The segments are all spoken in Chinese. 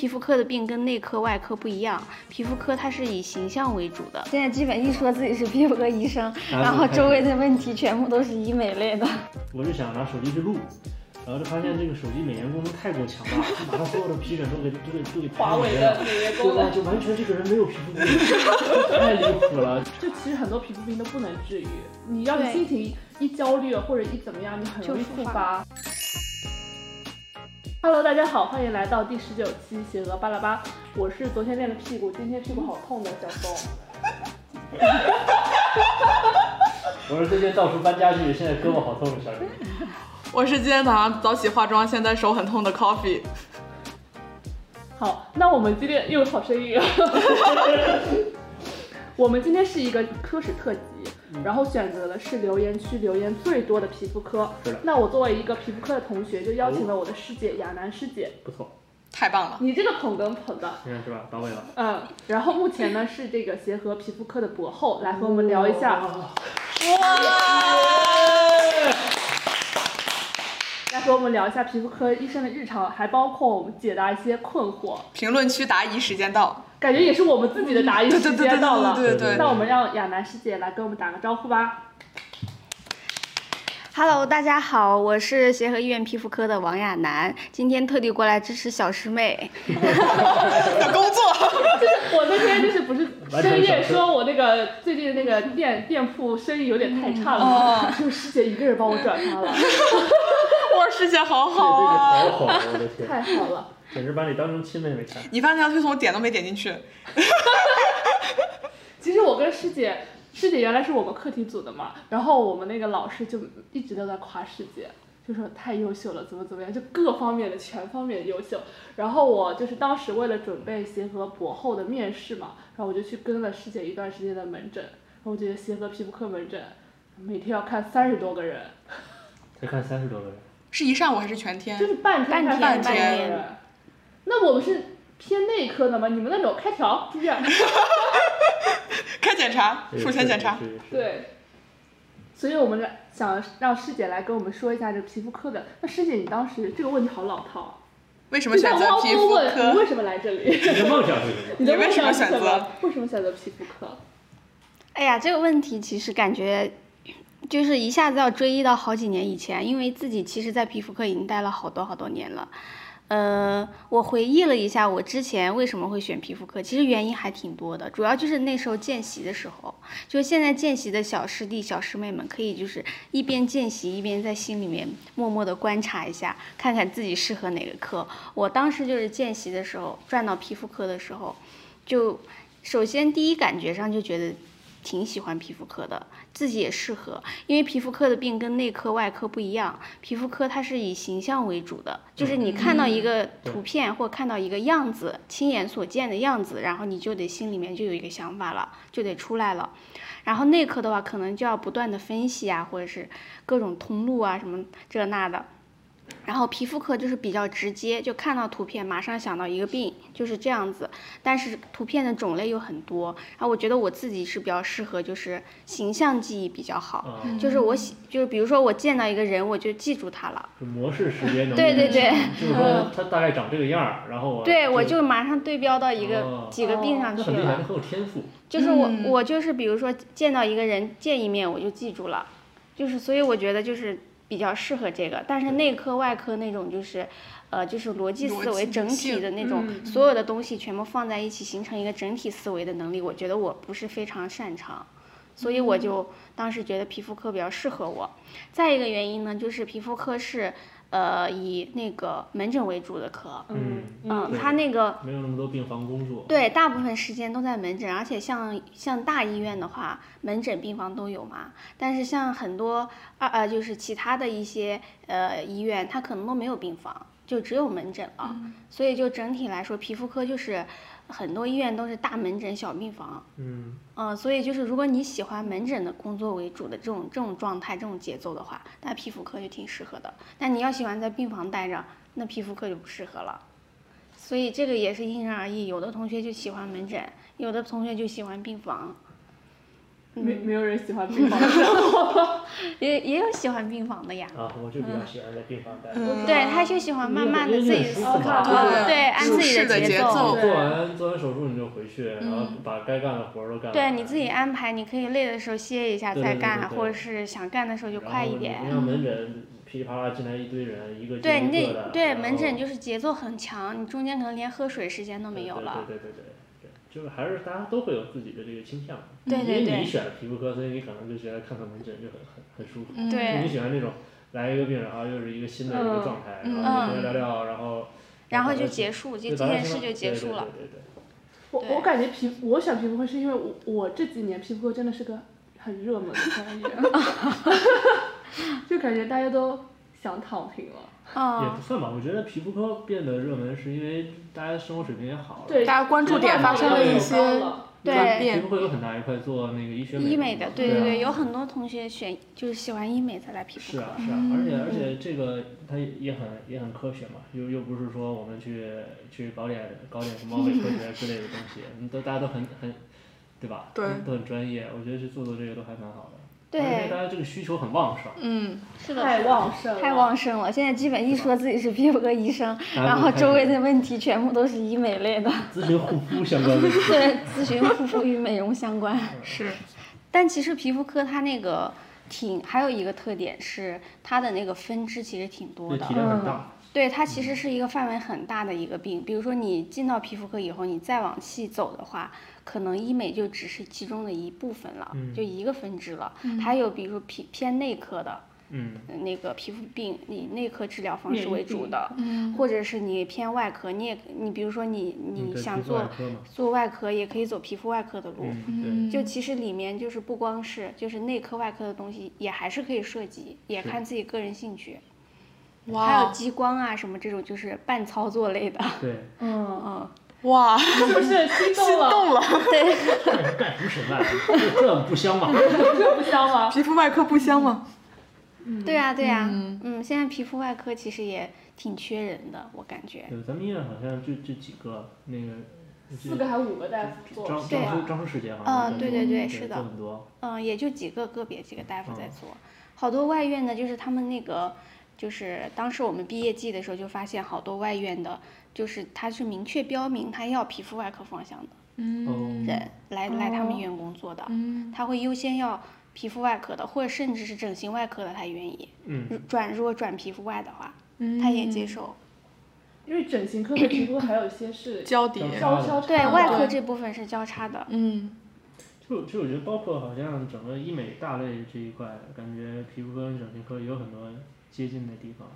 皮肤科的病跟内科、外科不一样，皮肤科它是以形象为主的。现在基本一说自己是皮肤科医生，然后周围的问题全部都是医美类的。我就想拿手机去录，然后就发现这个手机美颜功能太过强大，把他所有的皮疹都给都给都给华为的美颜功能，就完全这个人没有皮肤病，太离谱了。就其实很多皮肤病都不能治愈，你要是心情一焦虑或者一怎么样，你很容易复发。Hello，大家好，欢迎来到第十九期邪恶巴拉巴。我是昨天练了屁股，今天屁股好痛的小松。我是最近到处搬家具，现在胳膊好痛的小林。我是今天早上早起化妆，现在手很痛的 Coffee。好，那我们今天又有好声音啊。我们今天是一个科室特辑。然后选择的是留言区留言最多的皮肤科。是的。那我作为一个皮肤科的同学，就邀请了我的师姐亚楠师姐。不错，太棒了。你这个捧哏捧的。现在是吧？到位了。嗯。然后目前呢是这个协和皮肤科的博后来和我们聊一下。哇！来和我们聊一下皮肤科医生的日常，还包括我们解答一些困惑。评论区答疑时间到。感觉也是我们自己的答疑时间到了，对对对那我们让亚楠师姐来跟我们打个招呼吧。Hello，大家好，我是协和医院皮肤科的王亚楠，今天特地过来支持小师妹。的工作。我那天就是不是深夜说我那个最近那个店店铺生意有点太差了，就师姐一个人帮我转发了。哇，师姐好好啊！好好，我的天，太好了。简直把你当成亲妹妹看。你发那条推送我点都没点进去。其实我跟师姐，师姐原来是我们课题组的嘛，然后我们那个老师就一直都在夸师姐，就说太优秀了，怎么怎么样，就各方面的全方面优秀。然后我就是当时为了准备协和博后的面试嘛，然后我就去跟了师姐一段时间的门诊，然后我觉得协和皮肤科门诊每天要看三十多个人。才看三十多个人？是一上午还是全天？就是半天半天半天。那我们是偏内科的吗？你们那种开条是不是？开检查，术前检查。对。所以我们想让师姐来跟我们说一下这皮肤科的。那师姐，你当时这个问题好老套啊。为什么选择皮肤科？你为什么来这里？你的梦想是什么？你为什么选择？为什么选择皮肤科？哎呀，这个问题其实感觉就是一下子要追忆到好几年以前，因为自己其实，在皮肤科已经待了好多好多年了。呃，我回忆了一下，我之前为什么会选皮肤科，其实原因还挺多的，主要就是那时候见习的时候，就现在见习的小师弟、小师妹们，可以就是一边见习，一边在心里面默默的观察一下，看看自己适合哪个科。我当时就是见习的时候，转到皮肤科的时候，就首先第一感觉上就觉得。挺喜欢皮肤科的，自己也适合，因为皮肤科的病跟内科、外科不一样，皮肤科它是以形象为主的，就是你看到一个图片或看到一个样子，亲眼所见的样子，然后你就得心里面就有一个想法了，就得出来了。然后内科的话，可能就要不断的分析啊，或者是各种通路啊什么这那的。然后皮肤科就是比较直接，就看到图片马上想到一个病，就是这样子。但是图片的种类又很多，然后我觉得我自己是比较适合，就是形象记忆比较好，就是我喜，就是比如说我见到一个人，我就记住他了。模式识别能力。对对对。就是说他大概长这个样儿，然后我。对，我就马上对标到一个几个病上去了。很厉害，很有天赋。就是我，我就是比如说见到一个人见一面我就记住了，就是所以我觉得就是。比较适合这个，但是内科、外科那种就是，呃，就是逻辑思维整体的那种，所有的东西全部放在一起形成一个整体思维的能力，我觉得我不是非常擅长，所以我就当时觉得皮肤科比较适合我。再一个原因呢，就是皮肤科是。呃，以那个门诊为主的科，嗯嗯，他那个没有那么多病房工作，对，大部分时间都在门诊，而且像像大医院的话，门诊病房都有嘛。但是像很多二呃，就是其他的一些呃医院，他可能都没有病房，就只有门诊了。所以就整体来说，皮肤科就是。很多医院都是大门诊、小病房，嗯，呃，所以就是如果你喜欢门诊的工作为主的这种这种状态、这种节奏的话，那皮肤科就挺适合的。但你要喜欢在病房待着，那皮肤科就不适合了。所以这个也是因人而异，有的同学就喜欢门诊，有的同学就喜欢病房。没嗯，没有人喜欢病房。的生活。也也有喜欢病房的呀。啊，我就比较喜欢在病房待对，他就喜欢慢慢的自己思考，嘛对，对按自己的节节奏。对做完做完手术你就回去，然后把该干的活儿都干完。对，你自己安排，你可以累的时候歇一下再干，对对对对。或者是想干的时候就快一点。像门诊噼里啪啦进来一堆人，一个对你接一个的得对门诊就是节奏很强，你中间可能连喝水时间都没有了。对对对对对对，就是还是大家都会有自己的这个倾向。对对对因为你选了皮肤科，所以你可能就觉得看看门诊就很很很舒服。嗯对你喜欢那种来一个病人啊，又是一个新的一个状态，嗯然后聊聊聊，然后然后就结束，就对这件事就结束了。对对对对我我感觉皮我选皮肤科是因为我我这几年皮肤科真的是个很热门的专业，就感觉大家都想躺平了。也嗯不，算吧，我觉得皮肤科变得热门是因为大家生活水平也好了。对，大家关注点发生了一些对皮肤科有很大一块做那个医学医美的，对对啊对，有很多同学选就是喜欢医美才来皮肤科是啊。是啊，而且而且这个它也很也很科学嘛，又又不是说我们去去搞点搞点什么伪科学之类的东西，嗯都大家都很很，对吧？对都很专业，我觉得去做做这个都还蛮好的。对而且大家这个需求很旺盛，嗯，是的，太旺盛了，太旺盛了。现在基本一说自己是皮肤科医生，然后周围的问题全部都是医美类的，咨询护肤相关的。对，咨询护肤与美容相关。是，但其实皮肤科它那个挺还有一个特点是它的那个分支其实挺多的对体。量很大，对，它其实是一个范围很大的一个病。比如说你进到皮肤科以后，你再往细走的话，可能医美就只是其中的一部分了，嗯就一个分支了。还有比如说偏偏内科的。那个皮肤病，以内科治疗方式为主的，嗯或者是你偏外科，你也你比如说你嗯你想做外，做外科，也可以走皮肤外科的路。嗯，就其实里面就是不光是就是内科外科的东西，也还是可以涉及，也看自己个人兴趣。还有激光啊什么这种就是半操作类的，对，嗯，嗯，哇，是不是心动了？动了，对，干什么神啊？这这不香吗？这不香吗？皮肤外科不香吗？对呀、对呀、嗯嗯，现在皮肤外科其实也挺缺人的，我感觉。对，咱们医院好像就这几个，那个四个还五个大夫做，张张叔张叔师姐好像啊对对对对是的很多，嗯，也就几个个别几个大夫在嗯做，好多外院的，就是他们那个，就是当时我们毕业季的时候就发现好多外院的，就是他是明确标明他要皮肤外科方向的嗯人来来他们哦医院工作的，嗯。他会优先要皮肤外科的，或者甚至是整形外科的，他愿意嗯，转如果转皮肤外的话，嗯，他也接受。因为整形科和皮肤还有一些是 交叠，交交叉对外科这部分是交叉的，嗯。就就我觉得包括好像整个医美大类这一块，感觉皮肤科跟整形科有很多接近的地方，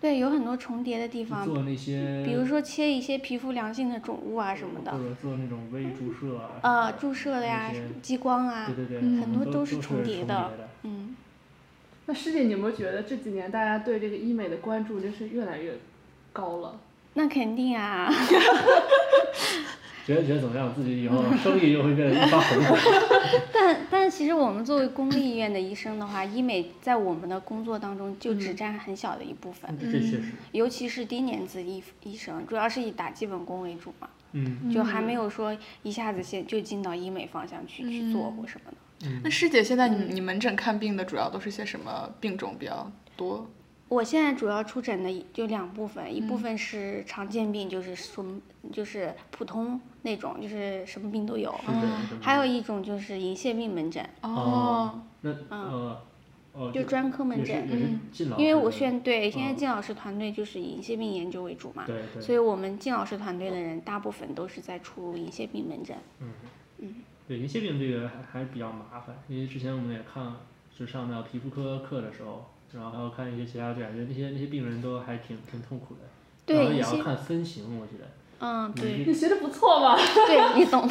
对，有很多重叠的地方，做那些比如说切一些皮肤良性的肿物啊什么的或，者做那种微注射啊，呃，注射的呀，激光啊对，对对，嗯很多都都是是重叠的的。嗯。那师姐，你有没有觉得这几年大家对这个医美的关注就是越来越高了？那肯定啊，觉得觉得怎么样？自己以后 生意又会变得一发红火。但但其实我们作为公立医院的医生的话，医美在我们的工作当中就只占很小的一部分，这确实，尤其是低年资医医生，主要是以打基本功为主嘛，嗯就还没有说一下子先就进到医美方向去、去做或什么的。嗯那师姐现在你你门诊看病的主要都是些什么病种比较多？我现在主要出诊的就两部分，一部分是常见病，就是什么就是普通那种，就是什么病都有，还有一种就是银屑病门诊，哦，那呃哦，就专科门诊。也是靳老师的，因为我现对现在嗯。靳老师团队就是以银屑病研究为主嘛，对对，所以我们靳老师团队的人大部分都是在出银屑病门诊。嗯，对银屑病这个还还比较麻烦，因为之前我们也看，就上到皮肤科课的时候，然后还要看一些其他，就感觉那些那些病人都还挺挺痛苦的，对然后也要看分型，我觉得。嗯，对，你学的不错嘛，对你懂，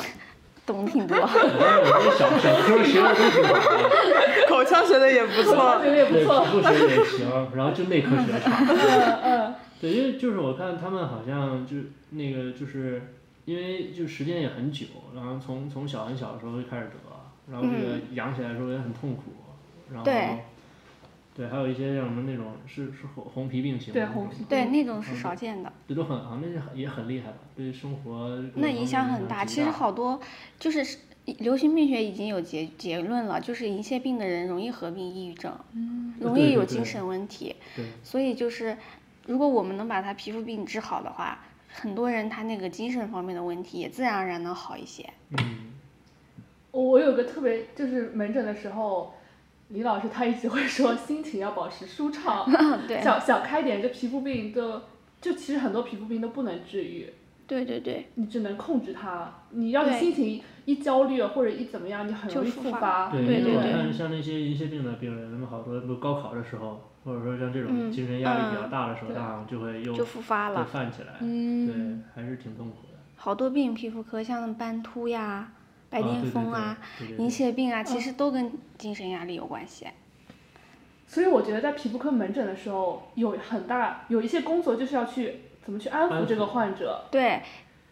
懂挺多。我觉得我这小小科学的都挺好的，口腔学的也不错学。的也不对错。皮肤学也行，然后就内科学差。嗯嗯，对，因为就是我看他们好像就那个就是因为就时间也很久，然后从从小很小的时候就开始得，然后这个养起来的时候也很痛苦，然后对对还有一些像什么那种是是红红皮病型的对红皮对，那种是少见的，这都很啊，那是也很厉害了，对生活那影响很大。其实好多就是流行病学已经有结结论了，就是银屑病的人容易合并抑郁症，嗯容易有精神问题。对，所以就是，如果我们能把他皮肤病治好的话，很多人他那个精神方面的问题也自然而然能好一些。嗯，我我有个特别就是门诊的时候，李老师他一直会说心情要保持舒畅，对想想开点，这皮肤病都就其实很多皮肤病都不能治愈，对对对，你只能控制它。你要是心情一焦虑或者一怎么样，你很容易复发。对，对因为我对看像那些银屑病的病人，他们好多不高考的时候，或者说像这种嗯精神压力比较嗯大的时候，对他好像就会又就复发会了。犯起来，嗯，对，还是挺痛苦的。好多病，皮肤科像斑秃呀、白癜风啊、银屑病啊，嗯其实都跟精神压力有关系。所以我觉得在皮肤科门诊的时候，有很大有一些工作就是要去怎么去安安抚这个患者。对，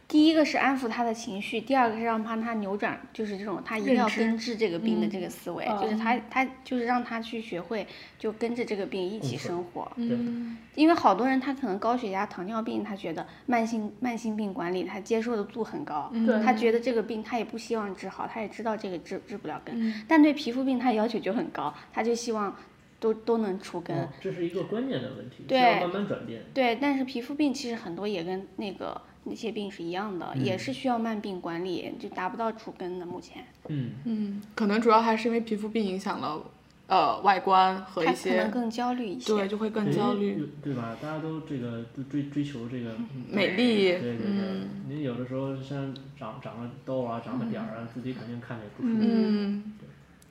第一个是安抚他的情绪，第二个是让帮他扭转，就是这种他一定要根治这个病的嗯这个思维，嗯。就是他他就是让他去学会就跟着这个病一起生活。嗯，因为好多人他可能高血压、糖尿病，他觉得慢性慢性病管理他接受的度很高，对。他觉得这个病他也不希望治好，他也知道这个治治不了根，嗯。但对皮肤病他要求就很高，他就希望都都能除根。哦这是一个观念的问题，需对要慢慢转变。对，但是皮肤病其实很多也跟那个那些病是一样的，也嗯是需要慢病管理，就达不到除根的。目前，嗯，嗯，可能主要还是因为皮肤病影响了呃外观和一他可能些，更焦虑一些。对，就会更焦虑。对吧？大家都这个都追追求这个美丽对对对嗯，你有的时候像长长个痘啊，长个点儿啊，自己肯定看着也不舒服。嗯，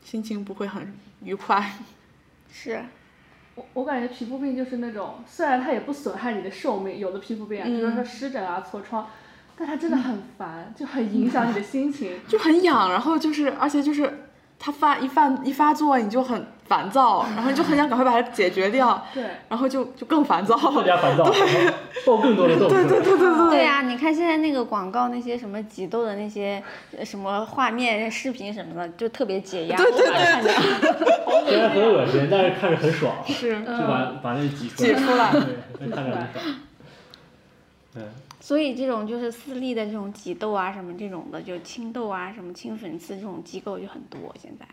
心情不会很愉快。是，我我感觉皮肤病就是那种，虽然它也不损害你的寿命，有的皮肤病啊，比如说湿疹啊、痤疮，但它真的很烦，就很影响你的心情。就很痒，然后就是，而且就是它发一发一发作，你就很烦躁，然后你就很想赶快把它解决掉，对，然后就就更烦躁。更加烦躁，爆更多的痘对 对。对对对对呀、你看现在那个广告那些什么挤痘的那些呃什么画面、视频什么的，就特别解压。对对对看着虽然很恶心，但是看着很爽，是就把把那挤出挤出来对，看着很爽。对，所以这种就是私立的这种挤痘啊什么这种的，就清痘啊什么清粉刺这种机构就很多现在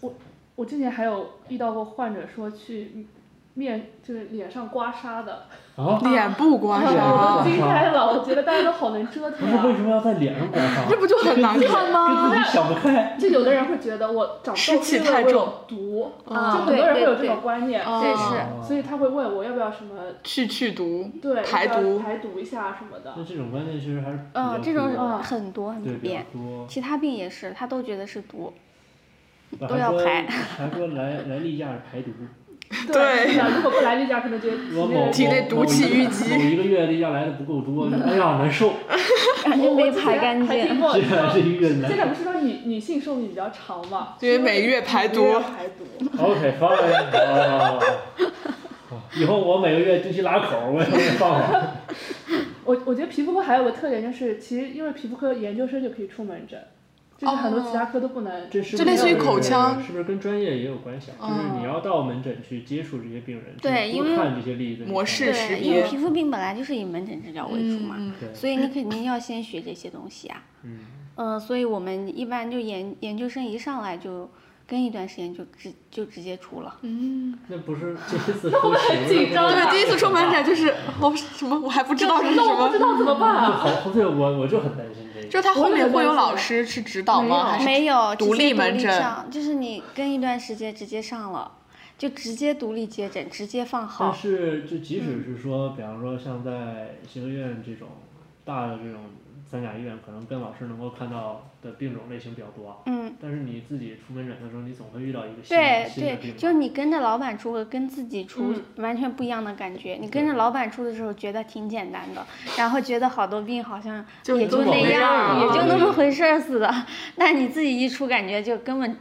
我。我之前还有遇到过患者说去面就是脸上刮痧的，啊，脸部刮痧，都惊呆了，我觉得大家都好能折腾不是为什啊。么要在脸上刮痧？这不就很难看吗？跟自己想不开。就有的人会觉得我长湿痘是因为我气太重有毒，就啊很多人会有这对对种观念，哦这是所以他会问我要不要什么去去毒，对排毒。排毒一下什么的那。这种观念其实还是嗯，这种很多很多。其他病也是，他都觉得是毒。都要排还说来来例假是排毒。对如果不来例假，可能觉得体内毒气淤积某一个月例假来的不够多，哎呀难受，感觉没排干净。还听过，这还是一个难现在不是说女女性寿命比较长嘛？因为每月排毒每月排毒。OK fine，哦以后我每个月定期拉口，我也给你放放。我我觉得皮肤科还有个特点就是，其实因为皮肤科研究生就可以出门诊，就是很多其他科都不能。这是就类似于口腔是不是跟专业也有关系啊？就是你要到门诊去接触这些病人，对因为看这些例子模式因为皮肤病本来就是以门诊治疗为主嘛，所以你肯定要先学这些东西啊。嗯，嗯，所以我们一般就研研究生一上来就跟一段时间就直就直接出了。嗯，那不是第一次 出门紧张啊对，第一次出门诊就是我什么我还不知道是什那我不知，道怎么办啊！好，对我我就很担心这个。就是他后面会有老师去指导吗？还是没有，独直接独立门诊上，就是你跟一段时间直接上了，就直接独立接诊，直接放但号。是，就即使是说，比方说像在协和院这种大的这种三甲医院，可能跟老师能够看到的病种类型比较多，嗯，但是你自己出门诊的时候，你总会遇到一个新对的新的对，病就是你跟着老板出和跟自己出完全不一样的感觉。你跟着老板出的时候觉得挺简单的，然后觉得好多病好像也就那样，儿也就那么回事儿似的。但你自己一出，感觉就根本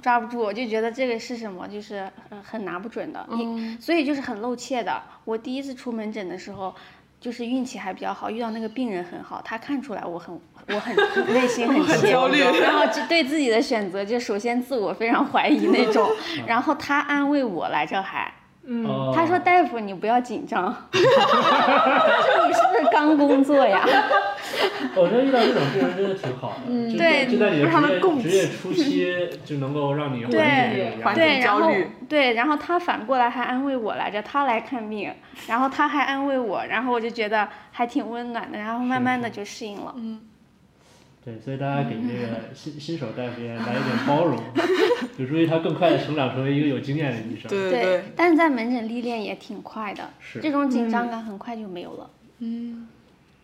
抓不住，我就觉得这个是什么，就是很很拿不准的。你所以就是很露怯的。我第一次出门诊的时候。就是运气还比较好，遇到那个病人很好，他看出来我很我很 内心很焦虑然后就对自己的选择就首先自我非常怀疑那种，然后他安慰我来着还，嗯，哦他说大夫你不要紧张，他说你是不是刚工作呀？我觉得遇到这种病人真的挺好的，就对就在你的职业共职业初期 就能够让你缓解对这种压缓力。对，然后焦虑对，然后他反过来还安慰我来着，他来看病，然后他还安慰我，然后我就觉得还挺温暖的，然后慢慢的就适应了。对，所以大家给那个新新手大夫来一点包容，有助于他更快的成长成为一个有经验的医生。对对对，但是在门诊历练也挺快的，是这种紧张感很快就没有了。嗯，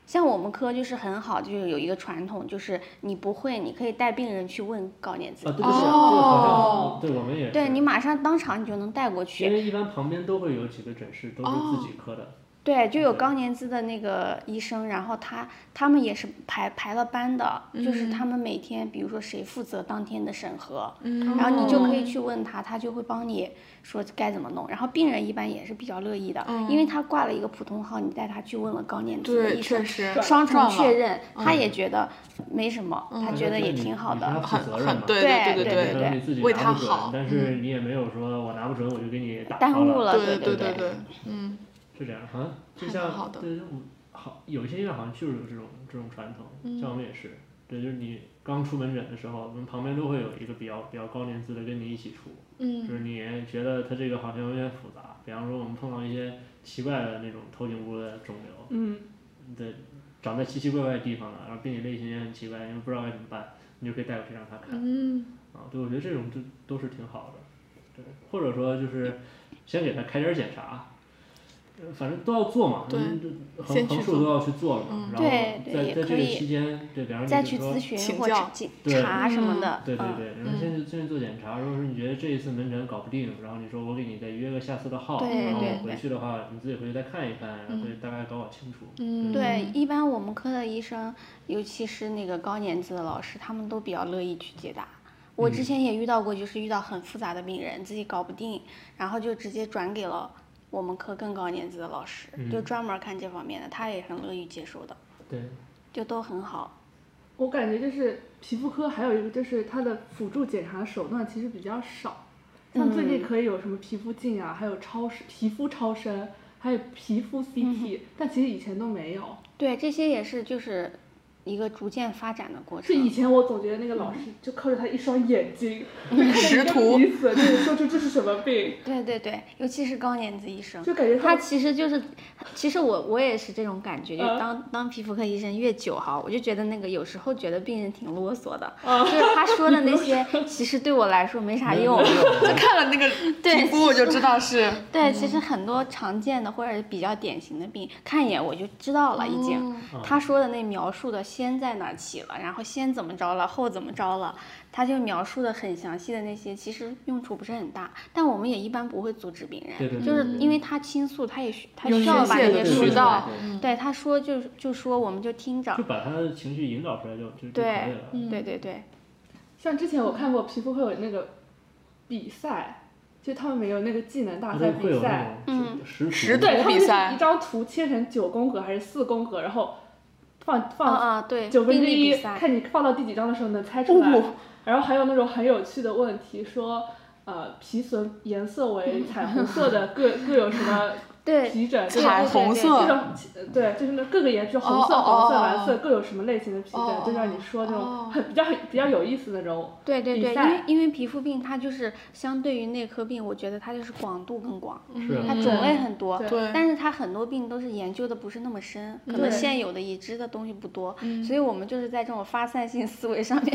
像我们科就是很好，就是有一个传统，就是你不会，你可以带病人去问高年级啊，，对对对，这个哦好像对我们也。对你马上当场你就能带过去因。为一般旁边都会有几个诊室，都是自己科的。对，就有高年资的那个医生，然后他他们也是排排了班的，就是他们每天，比如说谁负责当天的审核，然后你就可以去问他，他就会帮你说该怎么弄。然后病人一般也是比较乐意的，因为他挂了一个普通号，你带他去问了高年资的，医生确，实双重确认，他也觉得没什么，他觉得也挺好的。对对对对为他好，但是你也没有说我拿不准我就给你打耽。误了，对对对。对，嗯，是这样，好像就像对，我好有一些医院好像就是有这种这种传统，嗯像我们也是，对，就是你刚出门诊的时候，我们旁边都会有一个比较比较高年资的跟你一起出，嗯。就是你觉得他这个好像有点复杂，比方说我们碰到一些奇怪的那种头颈部的肿瘤，嗯，对，长在奇奇怪怪的地方了，然后病理类型也很奇怪，因为不知道该怎么办，你就可以带过去让他看。嗯。啊，对，我觉得这种就都是挺好的，对，或者说就是先给他开点检查，呃反正都要做嘛，对横先去做横竖都要去做了然后对对在在这个期间，对，比方说再去咨询或者请教检对查什么的，嗯，对对对，然后先去先去做检查，如果说你觉得这一次门诊搞不定，然后你说我给你再约个下次的号，对然后对对回去的话你自己回去再看一看，然后对大概搞搞清楚。嗯，对，一般我们科的医生，尤其是那个高年级的老师，他们都比较乐意去解答。我之前也遇到过，就是遇到很复杂的病人，自己搞不定，然后就直接转给了我们科更高年级的老师，就嗯专门看这方面的，他也很乐意接受的，对，就都很好。我感觉就是皮肤科还有一个就是它的辅助检查手段其实比较少，像最近可以有什么皮肤镜啊，还有超声皮肤超声，还有皮肤 CT，、但其实以前都没有。对，这些也是就是一个逐渐发展的过程就以。前我总觉得那个老师就靠着他一双眼睛，识图意思就是说出这是什么病，对对对，尤其是高年级医生，就感觉他其实就是，其实我我也是这种感觉，就嗯当当皮肤科医生越久哈，我就觉得那个有时候觉得病人挺啰嗦的，嗯就是他说的那 些，其实对我来说没啥用。就看了那个 皮肤我就知道是，对，其实很多常见的或者比较典型的病，看一眼我就知道了已经。他说的那描述的先在哪儿起了，然后先怎么着了，后怎么着了，他就描述的很详细的那些，其实用处不是很大。但我们也一般不会阻止病人，对对对就是因为他倾诉，他也需他需要把这些说出渠道来。对，他说就就说我们就听着就。把他的情绪引导出来就就就可以对了。对对对，像之前我看过皮肤会有那个比赛，就他们没有那个技能大赛比赛，嗯识识图对，他们就是比赛一张图切成九宫格还是四宫格，然后放啊放啊对，九分之一，看你放到第几张的时候能猜出来。哦然后还有那种很有趣的问题，说呃皮损颜色为彩虹色的各各有什么对皮疹？色。这种呃对，就是那各个颜色，红色、哦哦黄色、哦蓝色各有什么类型的皮疹，哦就像你说这种哦。很比较很比较有意思的那种。对对对，因为因为皮肤病它就是相对于内科病，我觉得它就是广度更广，它种类很多，对。对，但是它很多病都是研究的不是那么深，可能现有的已知的东西不多，所以我们就是在这种发散性思维上面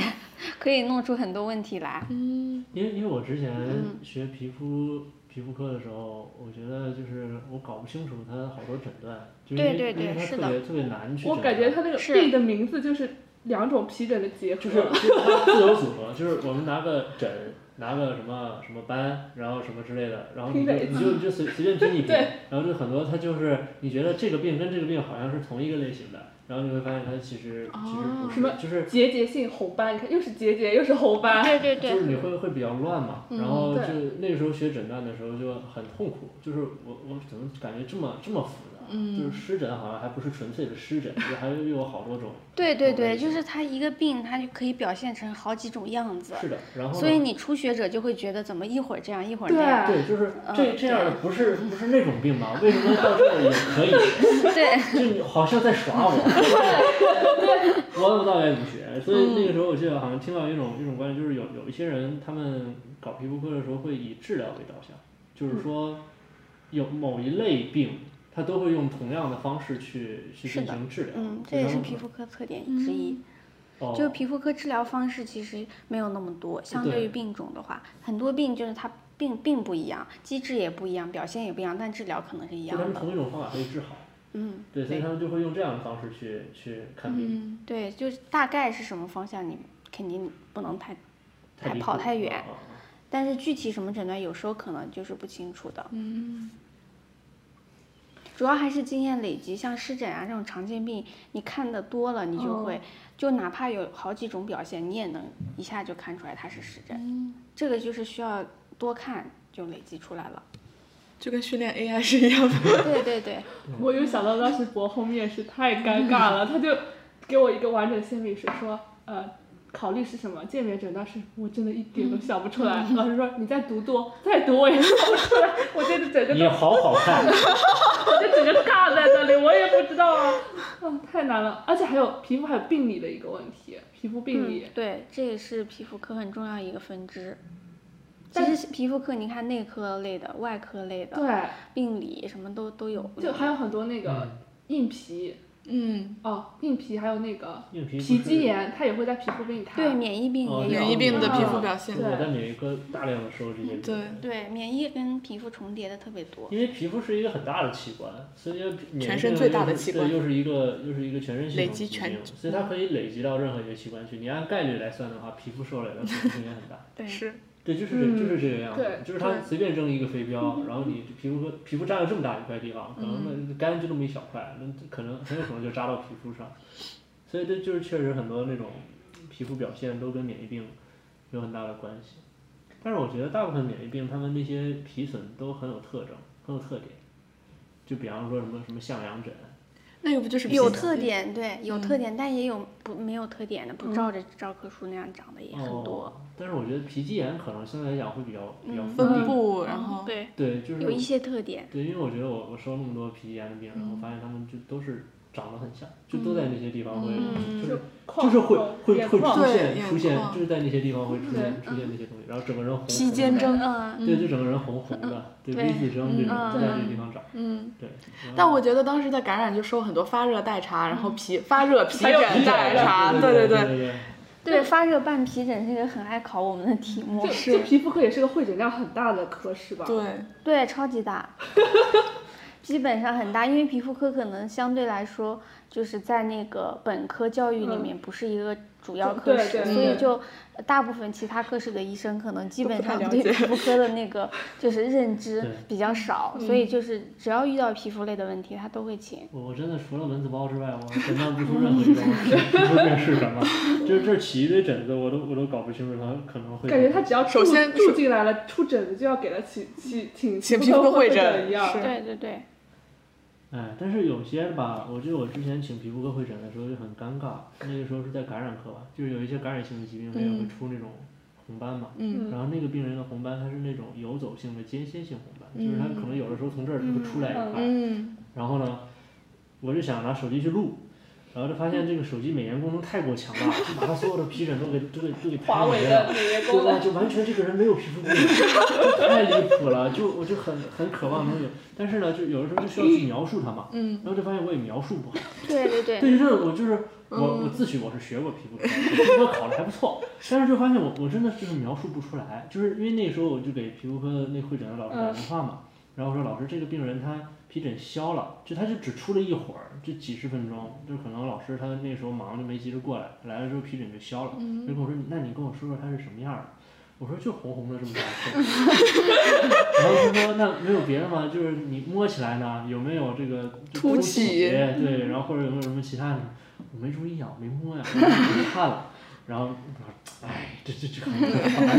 可以弄出很多问题来。嗯。因为因为我之前嗯。学皮肤、皮肤科的时候，我觉得就是我搞不清楚它好多诊断，就因为对对对因为它是的特别特别难去诊断。我感觉它那个是病的名字就是两种皮疹的结合。就是就是它自由组合，就是我们拿个诊，拿个什么什么斑，然后什么之类的，然后你就你就你就随随便拼一 拼，然后就很多它就是你觉得这个病跟这个病好像是同一个类型的，然后你会发现它其实其实不什么是，就是结节性红斑，你看又是结节又是红斑。对对对，就是你会会比较乱嘛，然后就那个时候学诊断的时候就很痛苦，就是我我怎么感觉这么这么复杂，嗯就是湿疹好像还不是纯粹的湿疹，就还有有好多种。对对对，就是它一个病，它就可以表现成好几种样子。是的，然后所以你初学者就会觉得怎么一会儿这样一会儿那样。对，就是这嗯这样的不是不是那种病吗？为什么到这儿也可以？对，就你好像在耍我，我不知道该怎么学。所以那个时候我记得好像听到一种一种观点，就是有有一些人他们搞皮肤科的时候会以治疗为导向，就是说有某一类病，他都会用同样的方式去去进行治疗。嗯，这也是皮肤科特点之一。哦就是皮肤科治疗方式其实没有那么多，相对于病种的话，很多病就是它病并不一样，机制也不一样，表现也不一样，但治疗可能是一样的。就他们同一种方法可以治好。嗯，对，所以他们就会用这样的方式去去看病，嗯，对，就是大概是什么方向，你肯定不能太，太跑太远但是具体什么诊断，有时候可能就是不清楚的。嗯，主要还是经验累积，像湿疹啊这种常见病，你看的多了，你就会，就哪怕有好几种表现，你也能一下就看出来它是湿疹。这个就是需要多看就累积出来了。就跟训练 AI 是一样的。对对对，我又想到当时博后面试太尴尬了，他就给我一个完整线笔是说，呃，考虑是什么？鉴别诊断是我真的一点都想不出来。老师说你再读 读，再读我也想不出来，我这个整个你好好看，我就整个尬在那里，我也不知道啊，啊，太难了。而且还有皮肤还有病理的一个问题，皮肤病理嗯，，对，这也是皮肤科很重要一个分支。其但实皮肤科，你看内科类的、外科类的、对，病理什么都都有。就还有很多那个嗯硬皮，嗯，哦，硬皮还有那个皮肌炎，它也会在皮肤给你看。对免疫病哦也有。免疫病的啊皮肤表现。对我在免疫科大量的收这些病。对对免疫跟皮肤重叠的特别多。因为皮肤是一个很大的器官，所以免疫病全身最大的器官对，又是一个又是一个全身系统疾累积所以它可以累积到任何一个器官去。你按概率来算的话，皮肤受累的可能性也很大。对，是，对，就是就是这个样子对，就是他随便扔一个飞镖，然后你皮肤科皮肤占了这么大一块地方，可能那肝就那么一小块，那可能很有可能就扎到皮肤上，所以这就是确实很多那种皮肤表现都跟免疫病有很大的关系。但是我觉得大部分免疫病，他们那些皮损都很有特征，很有特点。就比方说什么什么向阳疹，那又不就是有特点，对，有嗯特点，但也有不没有特点的，不照着教科书那样长的也很多。哦。但是我觉得皮肌炎可能相对来讲会比较比较嗯分。布，然后对，对，就是有一些特点。对，因为我觉得我我收那么多皮肌炎的病人，嗯我发现他们就都是长得很像，就都在那些地方会，嗯。就是就是会会会出现出现，就是在那些地方会出现出现那些东西，然后整个人红披红的，肩征，嗯，对，就整个人红红的，对对。V 字征这种在这个地方长，嗯。对。但我觉得当时在感染就收很多发热代查，然后皮发热皮疹代查，对对对对，发热伴皮疹这个很爱考我们的题目。就。就皮肤科也是个会诊量很大的科室吧？对，对，超级大，基本上很大，因为皮肤科可能相对来说就是在那个本科教育里面不是一个主要科室，所以就大部分其他科室的医生可能基本上对皮肤科的那个 就是认知比较少，所以就是只要遇到皮肤类的问题，他都会请。我我真的除了蚊子包之外，我诊断不出任何一种皮皮肤病是什么，就是这起一堆疹子，我都我都搞不清楚它可能会。感觉他只要住首先住进来了，出疹子就要给他请请请请皮肤科会诊诊一样。对对对，哎，但是有些吧，我记得我之前请皮肤科会诊的时候就很尴尬，那个时候是在感染科吧，就是有一些感染性的疾病，它也会出那种红斑嘛。嗯然后那个病人的红斑，它是那种游走性的间歇性红斑，就是它可能有的时候从这儿就会出来一块。嗯，然后呢，我就想拿手机去录，然后就发现这个手机美颜功能太过强了，就把他所有的皮疹都给都给都给拍没了。对吧？就完全这个人没有皮肤病，就太离谱了。就我就很很渴望能有，但是呢，就有的时候就需要去描述它嘛。嗯。然后就发现我也描述不好。对对对，对，就是我就是我我自诩我是学过皮肤科，皮肤科考的还不错，但是就发现我我真的就是描述不出来，就是因为那时候我就给皮肤科的那会诊的老师打电话嘛，然后我说老师这个病人他皮疹消了，就他就只出了一会儿，就几十分钟，就可能老师他那时候忙就没及时过来，来了之后皮疹就消了，就跟我说那你跟我说说他是什么样的。我说就红红的这么大一片，然后他说那没有别的吗？就是你摸起来呢有没有这个就凸起？对，然后或者有没有什么其他的？我没注意啊，我没摸呀、然后我就看了，然后我说哎，这这这很好难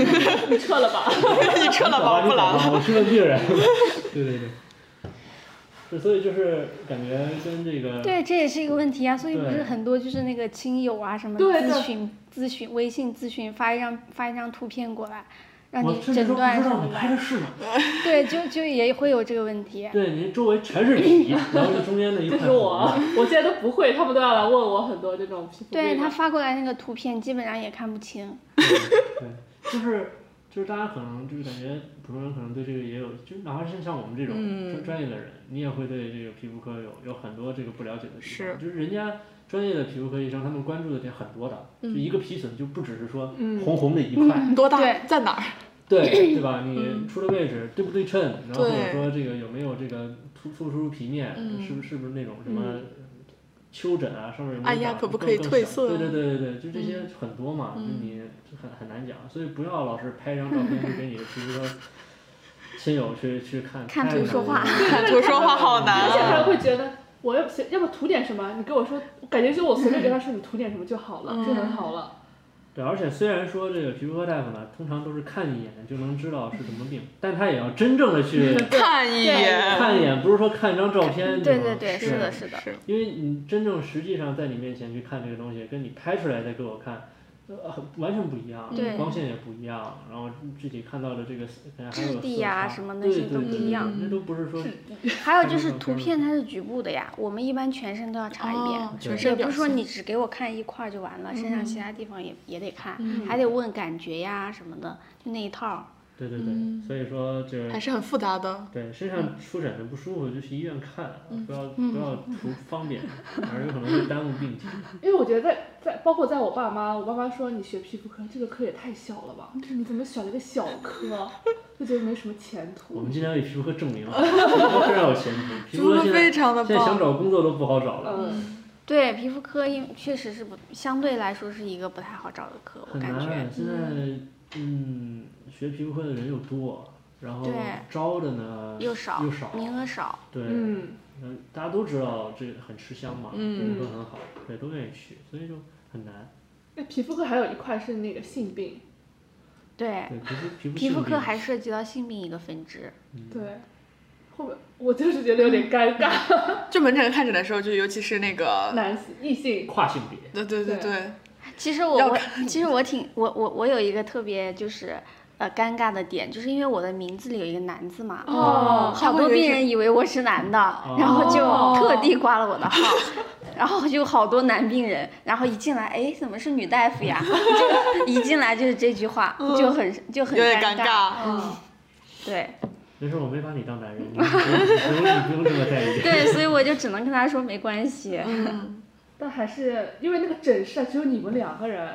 你撤了吧？你撤了吧，我不来了。我是个病人。对 对对。是，所以就是感觉跟这个对，这也是一个问题啊，所以不是很多就是那个亲友啊什么咨询咨询微信咨询发一张发一张图片过来，让你诊断什么的，拍的是哪，对，就就也会有这个问题。对您周围全是皮，然后这中间的一就块是我，我现在都不会，他们都要来问我很多这种皮肤对他发过来那个图片，基本上也看不清。对，对就是就是大家可能就是感觉普通人可能对这个也有，就哪怕是像我们这种嗯专专业的人，你也会对这个皮肤科有有很多这个不了解的地方。是就是人家专业的皮肤科医生，他们关注的点很多的，就一个皮损就不只是说嗯红红的一块，多大对在哪儿？对对吧？你出的位置对不对称，然后或者说这个有没有这个突突出皮面，嗯是不是是不是那种什么丘疹啊，上面有没有按压可不可以褪色对对对对对，就这些很多嘛，嗯就你很很难讲，所以不要老是拍一张照片就给你的皮肤科亲友去去看，看图说话了看图说话好难而且还啊！会觉得我要不要不涂点什么？你跟我说，感觉就我随便跟他说你涂点什么就好了，就很好了。对，而且虽然说这个皮肤科大夫呢，通常都是看一眼就能知道是什么病，但他也要真正的去 看一眼，看一眼，不是说看一张照片，就对对对，是是的，是的。因为你真正实际上在你面前去看这个东西，跟你拍出来再给我看，呃，完全不一样，对光线也不一样，然后具体看到的这个质地呀什么那些都不一样那都不是说还有就是图片它是局部的呀，我们一般全身都要查一遍。哦全对也不是说你只给我看一块儿就完了，身上其他地方也也得看，嗯还得问感觉呀什么的，就那一套儿。对对对，嗯所以说这还是很复杂的。对身上出疹子不舒服就去医院看，嗯不要不要图方便，反而有可能会耽误病情。因为我觉得在在包括在我爸妈，我爸妈说你学皮肤科这个科也太小了吧，就是你怎么选了个小科，就觉得没什么前途。我们今天为皮肤科证明了，皮肤科非常有前途，皮肤科现在非常的现在想棒。找工作都不好找了，嗯，对，皮肤科因确实是不相对来说是一个不太好找的科，我感觉。难。现在嗯，学皮肤科的人又多，然后招的呢又少又少，名额少，对，大家都知道这个很吃香嘛，嗯都很好，对，都愿意去，所以就很难。那皮肤科还有一块是那个性病，对，对，皮肤皮肤皮肤科还涉及到性病一个分支。对，后面我就是觉得有点尴尬，就门诊看诊的时候，就尤其是那个，男性异性，跨性别，对对对对对，其实我我 其实我挺我我我有一个特别就是呃尴尬的点，就是因为我的名字里有一个男字嘛，哦好多病人以为我是男的，然后就特地挂了我的号，然后就好多男病人，然后一进来，哎，怎么是女大夫呀？就一进来就是这句话，就很就很有点尴尴尬。嗯，对没事，我没把你当男人，你 不用你不用你不用这么在意。对，所以我就只能跟他说没关系。嗯，但还是因为那个诊室啊只有你们两个人，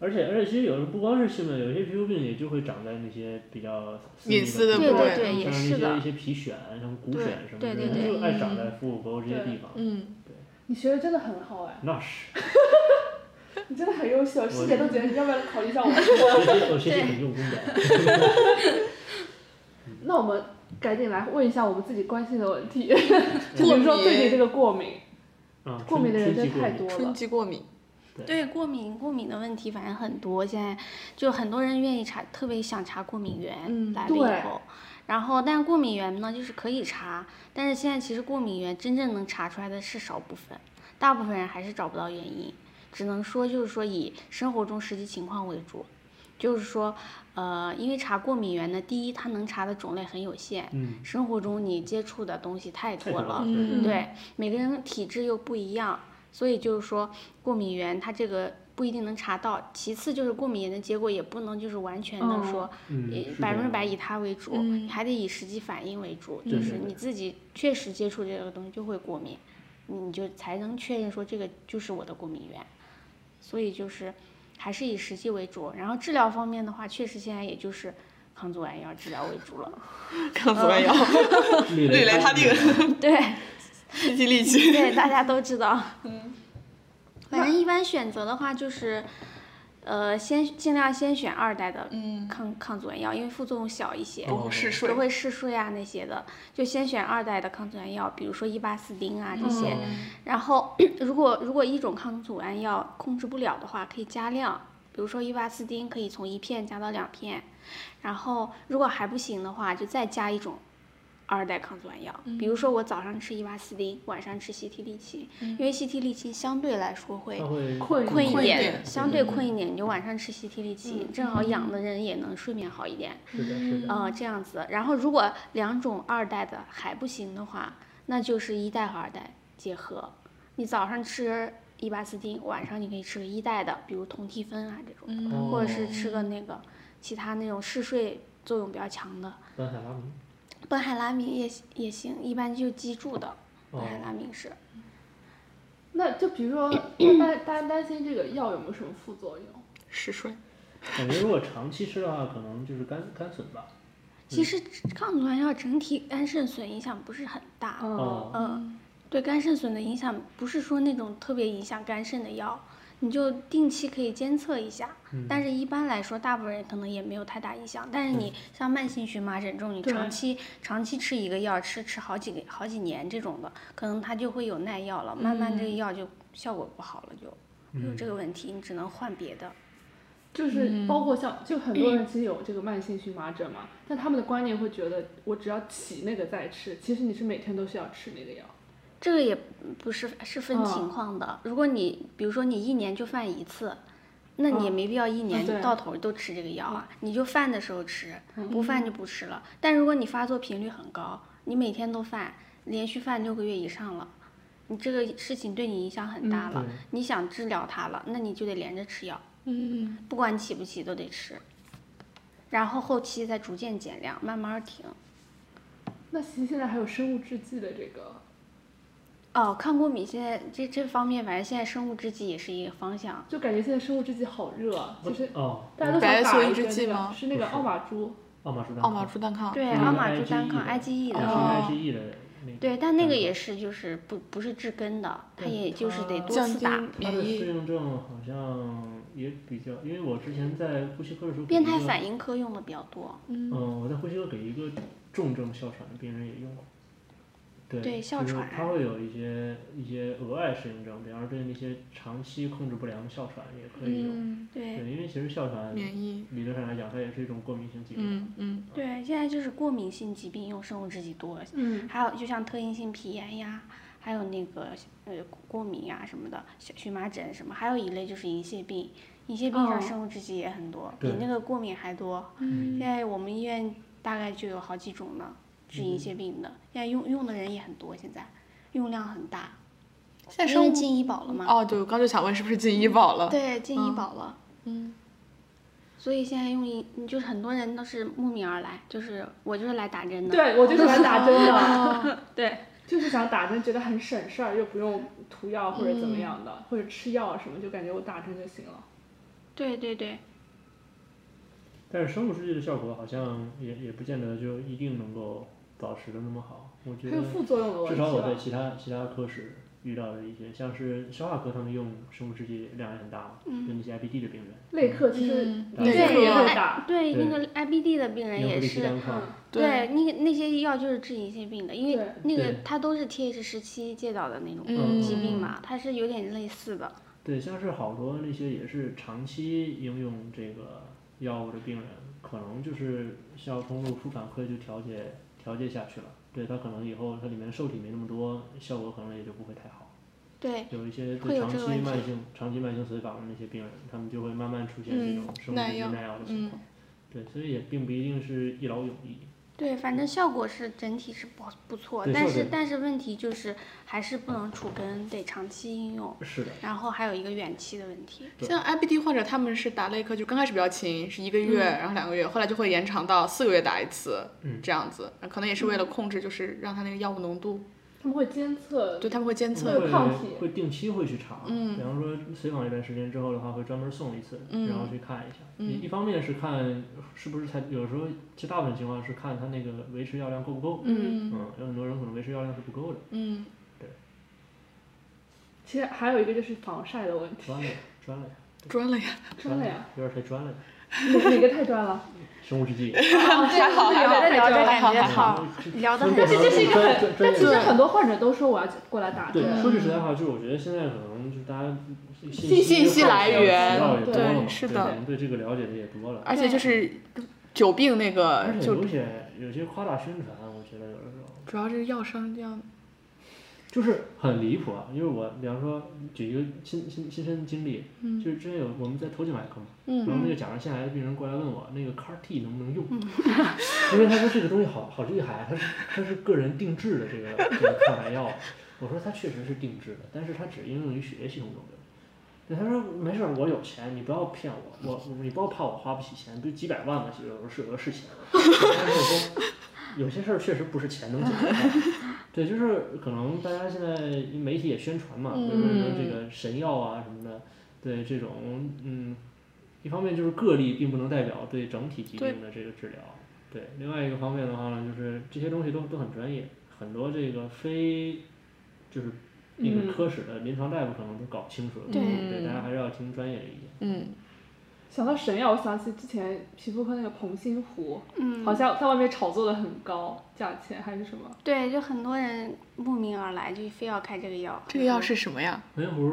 而且而且，其实有时候不光是性病，有些皮肤病也就会长在那些比较隐私的部位像一些一些皮癣，像骨对癣什么的，对对对就爱长在腹股沟这些地方。嗯，你学的真的很好哎，那是，你真的很优秀，师姐都觉得你要不要考虑一下我 们？我学习很用功的。那我们赶紧来问一下我们自己关心的问题，就比如说最近这个过敏，啊，过敏的人真太多了。春。季过敏，对。过敏，过敏的问题反正很多，现在就很多人愿意查，特别想查过敏源、嗯来了以后，然后但是过敏源呢就是可以查，但是现在其实过敏源真正能查出来的是少部分，大部分人还是找不到原因，只能说就是说以生活中实际情况为主，就是说呃，因为查过敏源呢，第一它能查的种类很有限，嗯，生活中你接触的东西太多了太多了，嗯对，每个人体质又不一样，所以就是说过敏源它这个不一定能查到。其次就是过敏源的结果也不能就是完全的哦说嗯，呃是百分之百以它为主，嗯你还得以实际反应为主，对就是对对你自己确实接触这个东西就会过敏，你就才能确认说这个就是我的过敏源。所以就是还是以实际为主，然后治疗方面的话，确实现在也就是抗组胺药治疗为主了。抗组胺药，氯氯雷他定，对。对，大家都知道。嗯，反正一般选择的话就是，呃，先尽量先选二代的嗯，抗抗组胺药，因为副作用小一些，哦不嗜睡不。会嗜睡啊那些的，就先选二代的抗组胺药，比如说伊巴斯汀啊这些。嗯然后，如果如果一种抗组胺药控制不了的话，可以加量，比如说伊巴斯汀可以从一片加到两片，然后如果还不行的话，就再加一种二代抗组胺药，嗯比如说我早上吃伊巴斯汀，晚上吃西替利嗪，因为西替利嗪相对来说会困困一点，相对困一点，你就晚上吃西替利嗪，正好养的人也能睡眠好一点。是的，是的，呃，这样子。然后如果两种二代的还不行的话，那就是一代和二代结合。你早上吃伊巴斯汀，晚上你可以吃个一代的，比如酮替芬啊这种，嗯或者是吃个那个其他那种嗜睡作用比较强的，苯苯海拉明也也行，一般就脊柱的苯哦海拉明是。那就比如说，担担担心这个药有没有什么副作用？嗜睡。感觉如果长期吃的话，可能就是肝肝损吧。其实抗组胺药整体肝肾损影响不是很大，嗯，哦，嗯，对肝肾损的影响不是说那种特别影响肝肾的药，你就定期可以监测一下。嗯但是一般来说，大部分人可能也没有太大影响。但是你像慢性荨麻疹这种，你长期长期吃一个药，吃吃好几个好几年这种的，可能它就会有耐药了，慢慢这个药就效果不好了，就有这个问题，你只能换别的。就是包括像，就很多人其实有这个慢性荨麻疹嘛，但他们的观念会觉得我只要起那个再吃，其实你是每天都需要吃那个药。这个也不是是分嗯情况的。如果你比如说你一年就犯一次，那你也嗯没必要一年到头都吃这个药啊，你就犯的时候吃，不犯就不吃了。但如果你发作频率很高，你每天都犯，连续犯六个月以上了，你这个事情对你影响很大了，对你想治疗它了，那你就得连着吃药，嗯，不管起不起都得吃。然后后期再逐渐减量，慢慢停。那其实现在还有生物制剂的这个，哦，抗过敏现在这这方面，反正现在生物制剂也是一个方向。就感觉现在生物制剂好热啊，其实哦，大家都白想打那个剂吗是那个奥马珠，奥马珠单奥马珠单抗。对，奥马珠单 IgE 抗的 IgE 的，是哦 IgE 的那个。对，但那个也是就是不不是治根的，它也就是得多次打。它的适。应症好像也比较，因为我之前在呼吸科的时候变，态反应科用的比较多，嗯，我在呼吸科给一个重症哮喘的病人也用过。对，对哮就是喘它会有一些一些额外适应症，比方说对那些长期控制不良的哮喘也可以用。嗯，对对，因为其实哮喘免疫。理论上来讲，它也是一种过敏性疾病。嗯嗯对，现在就是过敏性疾病用生物制剂多，嗯，还有就像特应性皮炎呀，还有那个呃过敏呀什么的，小荨麻疹什么，还有一类就是银屑病，银屑病上哦生物制剂也很多，比那个过敏还多。嗯现在我们医院大概就有好几种呢，治银屑病的，现在用用的人也很多，现在用量很大，现在生物进医保了吗。哦，对，我刚就想问是不是进医保了？对，进医嗯保了。嗯所以现在用医，就是很多人都是慕名而来，就是我就是来打针的。对我就是来打针的，哦对就是想打针，觉得很省事儿，又不用涂药或者怎么样的，或者吃药什么，就感觉我打针就行了。对对对，但是生物制剂的效果好像也也不见得就一定能够保持的那么好。我觉得还有副作用的问题至少我在。其他其他科室遇到的一些，像是消化科他们用生物制剂量也很大嘛，就那些 IBD 的病人，类克其实嗯类克也对对对那个 IBD 的病人也是，对那个那些药就是治银屑病的，因为那个对它都是 TH 十七介导的那种嗯疾病嘛，它是有点类似的。对，像是好多那些也是长期应用这个药物的病人，可能就是消通路输反馈就调节调节下去了。对他可能以后它里面受体没那么多，效果可能也就不会太好。对，有一些会对长期慢性长期慢性随访的那些病人，他们就会慢慢出现这嗯种生物耐药制剂耐药的情嗯况。对，所以也并不一定是一劳永逸。对，反正效果是整体是不不错，但是但是问题就是还是不能除根，得长期应用，是的，然后还有一个远期的问题。像 IBD 患者他们是打类克，就刚开始比较勤，是一个月，然后两个月，后来就会延长到四个月打一次，嗯这样子，可能也是为了控制，就是让他那个药物浓度，他们会监测，对他们会监测。有们抗体会会定期会去查，嗯比方说随访一段时间之后的话，会专门送一次，嗯然后去看一下。嗯一一方面是看是不是他有时候，其实大部分情况是看他那个维持药量够不够。嗯嗯，有很多人可能维持药量是不够的，嗯，对其实还有一个就是防晒的问题，专了呀，专了呀，专了呀。真的呀，有点太专了呀。哪哪个太专了？生物制剂，还好还好在聊着感觉还好好，聊但但是这是一个很，但专其实很多患者都说我要过来打对，针，说句实在话，就是我觉得现在可能就是大家信信信息来源对是的可能对这个了解的也多了。而且就是久病那个而且就有些有些夸大宣传，我我觉得有的时候主要是药商这样，就是很离谱啊。因为我比方说举一个亲亲亲身经历，嗯就是之前有我们在头颈外科嘛，嗯然后那个甲状腺癌的病人过来问我那个 CAR T 能不能用，因为他说这个东西好好厉害啊，它是它是个人定制的这个这个抗癌药。我说他确实是定制的，但是它只应用于血液系统肿瘤。对，他说没事儿，我有钱，你不要骗我，我你不要怕我花不起钱，不几百万吗？有时候是有的是钱。但是我说有些事儿确实不是钱能解决的。对，就是可能大家现在媒体也宣传嘛，就是说这个神药啊什么的，对这种嗯，一方面就是个例并不能代表对整体疾病的这个治疗，对，另外一个方面的话呢，就是这些东西都都很专业，很多这个非就是那个科室的临床大夫可能都搞不清楚的东西，对，大家还是要听专业的意见。嗯，想到神药，我想起之前皮肤科那个硼锌湖，嗯，好像在外面炒作的很高，价钱还是什么？对，就很多人慕名而来，就非要开这个药。这个药是什么呀？文湖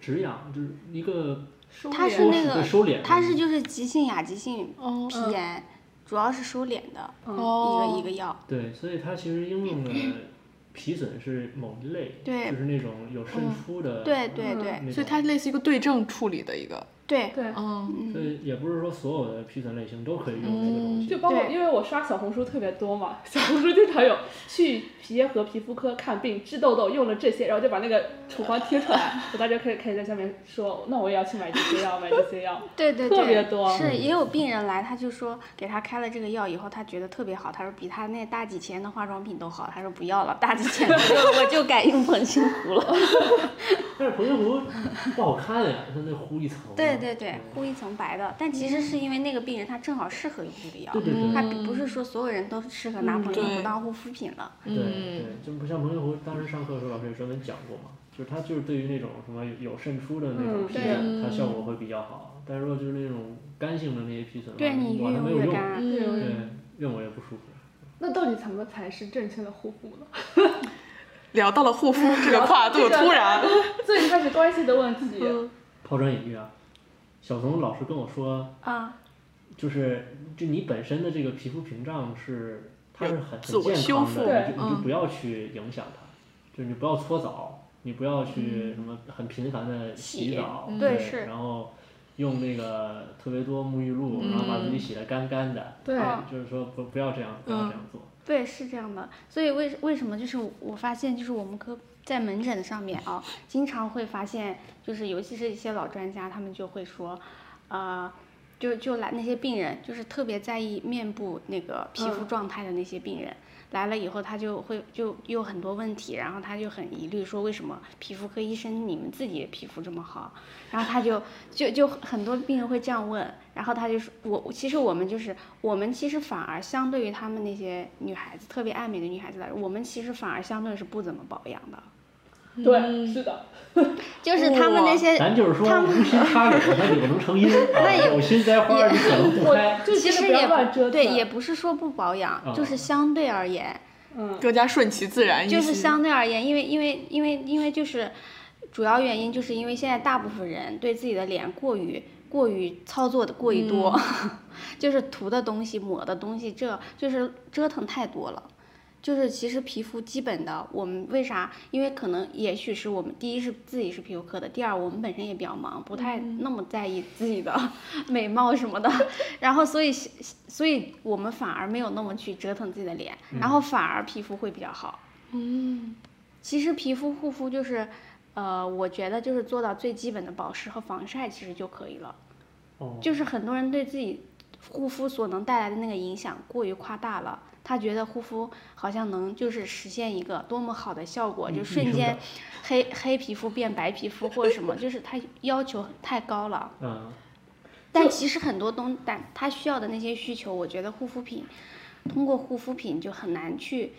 止痒就是一个收敛。它是那个收敛，它是就是急性亚急性哦。皮炎，主要是收敛的一哦。个一个药。对，所以它其实应用的皮损是某一类，对。就是那种有渗出的，对对对。所以它类似一个对症处理的一个，对，对，嗯，所以也不是说所有的皮损类型都可以用这个东西。就包括因为我刷小红书特别多嘛，小红书经常有去皮耶和皮肤科看病治痘痘用了这些，然后就把那个处方贴出来，我大家可以可以在下面说，那我也要去买这些药，买这些药。对对特别对，多是也有病人来，他就说给他开了这个药以后，他觉得特别好，他说比他那大几千的化妆品都好，他说不要了，大几千的 我就改用硼锌湖了。但是硼锌湖不好看呀，它那糊一层。对对对，糊一层白的，但其实是因为那个病人他正好适合用这个药对，对对他不是说所有人都适合拿硼锌对湖当护肤品了。对对，就不像硼锌湖，当时上课的时候老师也专门讲过嘛，就是它就是对于那种什么有渗出的那种嗯皮对损，它效果会比较好。但是如果就是那种干性的那些皮损，对你越用，用越干。对对，用我也不舒服。那到底怎么才是正确的护肤呢？聊到了护肤这个跨度，突然，最开始关系的问题。抛砖引玉啊，小彤老师跟我说，啊，就是就你本身的这个皮肤屏障是它是很很健康的，你就你就嗯不要去影响它，就是你不要搓澡，你不要去什么很频繁的洗洗澡，嗯对是。然后用那个特别多沐浴露，然后把自己洗得干干的，对。啊就是说不不要这样，不要这样做。对，是这样的。所以为为什么就是我发现就是我们科在门诊上面啊，经常会发现，就是尤其是一些老专家，他们就会说，呃，就就来那些病人，就是特别在意面部那个皮肤状态的那些病人。来了以后，他就会就有很多问题，然后他就很疑虑，说为什么皮肤科医生你们自己的皮肤这么好？然后他就就就很多病人会这样问，然后他就说，我其实我们就是我们其实反而相对于他们那些女孩子特别爱美的女孩子来说，我们其实反而相对是不怎么保养的，对，是的，就是他们那些咱就是说他们无心插柳，它柳能成荫 那，有心栽花你可能不开。其实也要乱折腾。对，也不是说不保养，啊就是相对而言，嗯，更加顺其自然一些。就是相对而言，因为因为因为因为就是主要原因，就是因为现在大部分人对自己的脸过于过于操作的过于多，就是涂的东西、抹的东西，这就是折腾太多了。就是其实皮肤基本的，我们为啥？因为可能也许是我们第一是自己是皮肤科的，第二我们本身也比较忙，不太那么在意自己的 美貌什么的，然后所以所以我们反而没有那么去折腾自己的脸，然后反而皮肤会比较好。嗯，其实皮肤护肤就是，呃，我觉得就是做到最基本的保湿和防晒其实就可以了。哦，就是很多人对自己护肤所能带来的那个影响过于夸大了，他觉得护肤好像能就是实现一个多么好的效果，就瞬间 黑黑皮肤变白皮肤或者什么，就是他要求太高了。嗯，但其实很多东，但他需要的那些需求，我觉得护肤品通过护肤品就很难去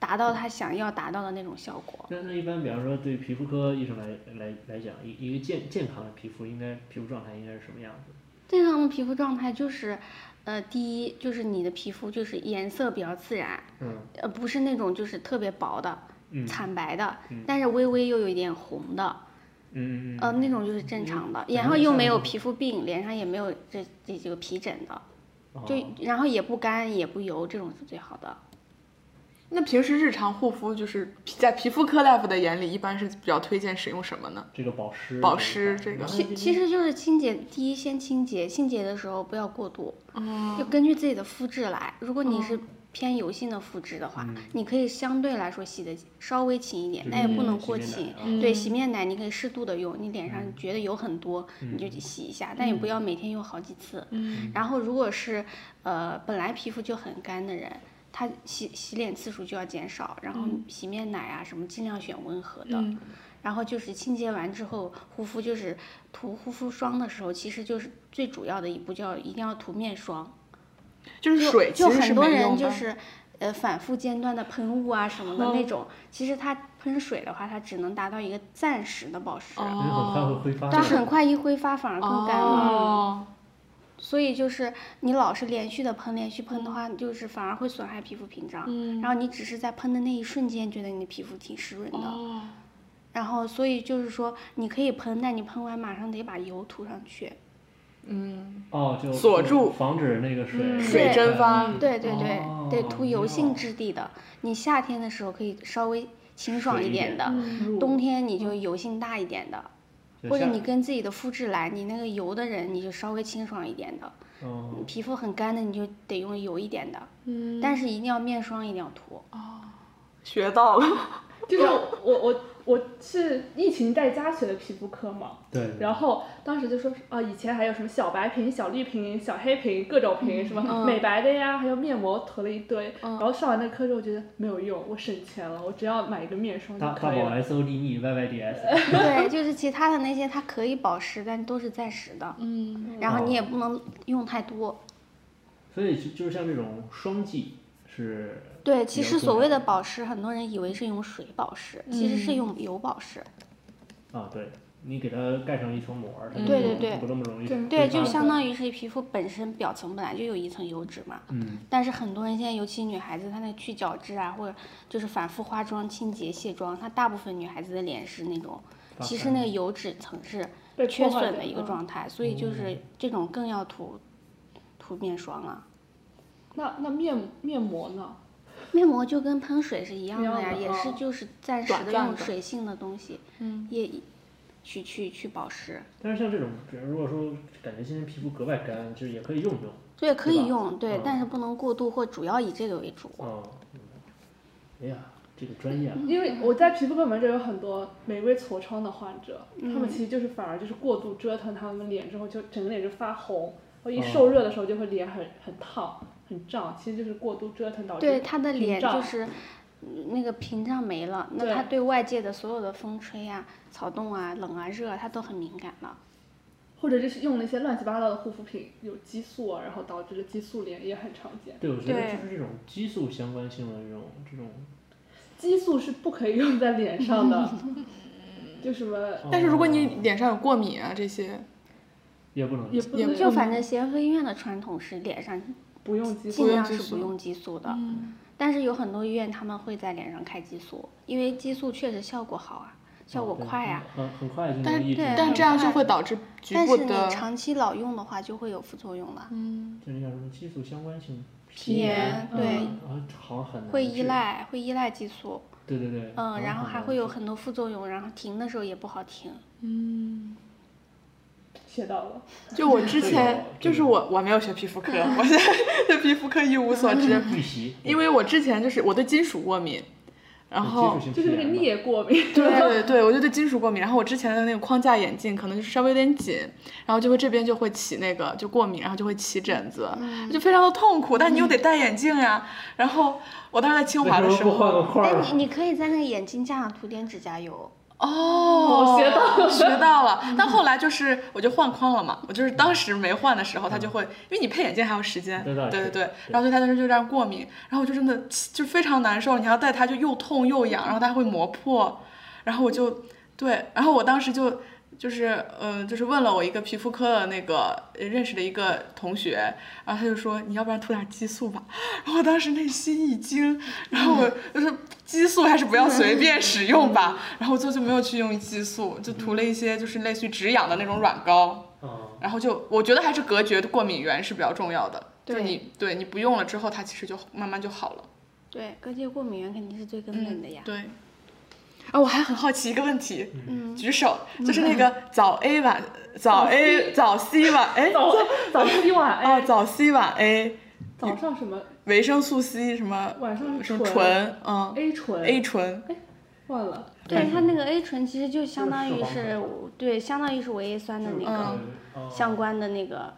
达到他想要达到的那种效果。那那一般，比方说对皮肤科医生来来来讲，一一个健健康的皮肤应该皮肤状态应该是什么样子？健康的皮肤状态就是，呃，第一就是你的皮肤就是颜色比较自然，嗯。呃，不是那种就是特别薄的、嗯。惨白的，嗯。但是微微又有一点红的，嗯嗯呃，那种就是正常的，嗯然后又没有皮肤病，脸上也没有这这几个皮疹的，哦。就然后也不干也不油，这种是最好的。那平时日常护肤就是在皮肤科大夫的眼里，一般是比较推荐使用什么呢？这个保湿，保湿这个其其实就是清洁，第一先清洁，清洁的时候不要过度，要根据自己的肤质来。如果你是偏油性的肤质的话，你可以相对来说洗的稍微勤一点，但也不能过勤。对，洗面奶你可以适度的用，你脸上觉得油很多，你就洗一下，但也不要每天用好几次。然后如果是呃本来皮肤就很干的人。他洗洗脸次数就要减少，然后洗面奶啊什么尽量选温和的，然后就是清洁完之后护肤就是涂护肤霜的时候，其实就是最主要的一步，就要一定要涂面霜。就是水，就很多人就是呃反复间断的喷雾啊什么的那种，其实它喷水的话，它只能达到一个暂时的保湿，但很快一挥发反而更干了。所以就是你老是连续的喷，连续喷的话，就是反而会损害皮肤屏障。嗯。然后你只是在喷的那一瞬间觉得你的皮肤挺湿润的。哦。然后所以就是说你可以喷，但你喷完马上得把油涂上去。嗯。哦，就锁住，防止那个水水蒸发。对对对，得涂油性质地的。你夏天的时候可以稍微清爽一点的，冬天你就油性大一点的。或者你跟自己的肤质来，你那个油的人，你就稍微清爽一点的；皮肤很干的，你就得用油一点的。嗯。但是一定要面霜一定要涂。哦，学到了。就是我我。我是疫情在家学的皮肤科嘛，对，然后当时就说啊，以前还有什么小白瓶、小绿瓶、小黑瓶，各种瓶，什么美白的呀，还有面膜，涂了一堆。然后上完那课之后觉得没有用，我省钱了，我只要买一个面霜就可以了。大宝 S O D E Y Y D S。对，就是其他的那些它可以保湿，但都是暂时的。嗯。然后你也不能用太多。所以就就是像这种霜剂是。对，其实所谓的保湿，很多人以为是用水保湿，其实是用油保湿。啊，对，你给它盖上一层膜，它对对不那么容易。对，就相当于是皮肤本身表层本来就有一层油脂嘛。嗯。但是很多人现在，尤其女孩子，她那去角质啊，或者就是反复化妆、清洁、卸妆，她大部分女孩子的脸是那种，其实那个油脂层是缺损的一个状态，所以就是这种更要涂涂面霜啊。那那面面膜呢？面膜就跟喷水是一样的呀，也是就是暂时的用水性的东西，也去去去保湿。但是像这种，比如如果说感觉今天皮肤格外干，就是也可以用用。对，可以用，对，但是不能过度或主要以这个为主。哦，哎呀，这个专业啊。因为我在皮肤科门诊有很多玫瑰痤疮的患者，他们其实就是反而就是过度折腾他们脸之后，就整个脸就发红，或一受热的时候就会脸很很烫。很胀，其实就是过度折腾导致。对他的脸就是那个屏障没了，那他对外界的所有的风吹啊、草动啊、冷啊、热，他都很敏感了。或者就是用那些乱七八糟的护肤品，有激素啊，然后导致的激素脸也很常见。对，我觉得就是这种激素相关性的这种这种。激素是不可以用在脸上的，就什么？但是如果你脸上有过敏啊这些，也不能。也不能。就反正协和医院的传统是脸上。不用激素，尽量是不用激素的，但是有很多医院他们会在脸上开激素，因为激素确实效果好啊，效果快啊。很很快就能抑制。但这样就会导致局部的。但是你长期老用的话，就会有副作用了。嗯。就那叫什么激素相关性皮炎，对。啊，好很会依赖，会依赖激素。对对对。嗯，然后还会有很多副作用，然后停的时候也不好停。嗯。学到了，就我之前就是我我没有学皮肤科，我现在对皮肤科一无所知，因为我之前就是我对金属过敏，然后就是那个镍过敏，对 对对，我就对金属过敏，然后我之前的那个框架眼镜可能就是稍微有点紧，然后就会这边就会起那个就过敏，然后就会起疹子，就非常的痛苦，但你又得戴眼镜呀，然后我当时在清华的时候，哎你你可以在那个眼镜架上涂点指甲油。哦，学到了，学到了。但后来就是我就换框了嘛，我就是当时没换的时候，他就会，因为你配眼镜还要时间，对对对。然后对他当时就这样过敏，然后我就真的就非常难受，你要戴它就又痛又痒，然后它会磨破，然后我就对，然后我当时就。就是嗯，就是问了我一个皮肤科的那个认识的一个同学，然后他就说你要不然涂点激素吧，然后我当时内心一惊，然后我就是激素还是不要随 便使用吧，然后我就就没有去用激素，就涂了一些就是类似于止痒的那种软膏，然后就我觉得还是隔绝过敏源是比较重要的，就你对你不用了之后，它其实就慢慢就好了。对，隔绝过敏源肯定是最根本的呀。对。啊，我还很好奇一个问题，嗯，举手，就是那个早 A 晚早 A 早 C 晚哎早 早 C 晚 A 哦早 C 晚 A 早上什么维生素 C 什么晚上什么醇嗯 A 醇 A 醇哎忘了。对它那个 A 醇其实就相当于是对相当于是维 A 酸的那个相关的那个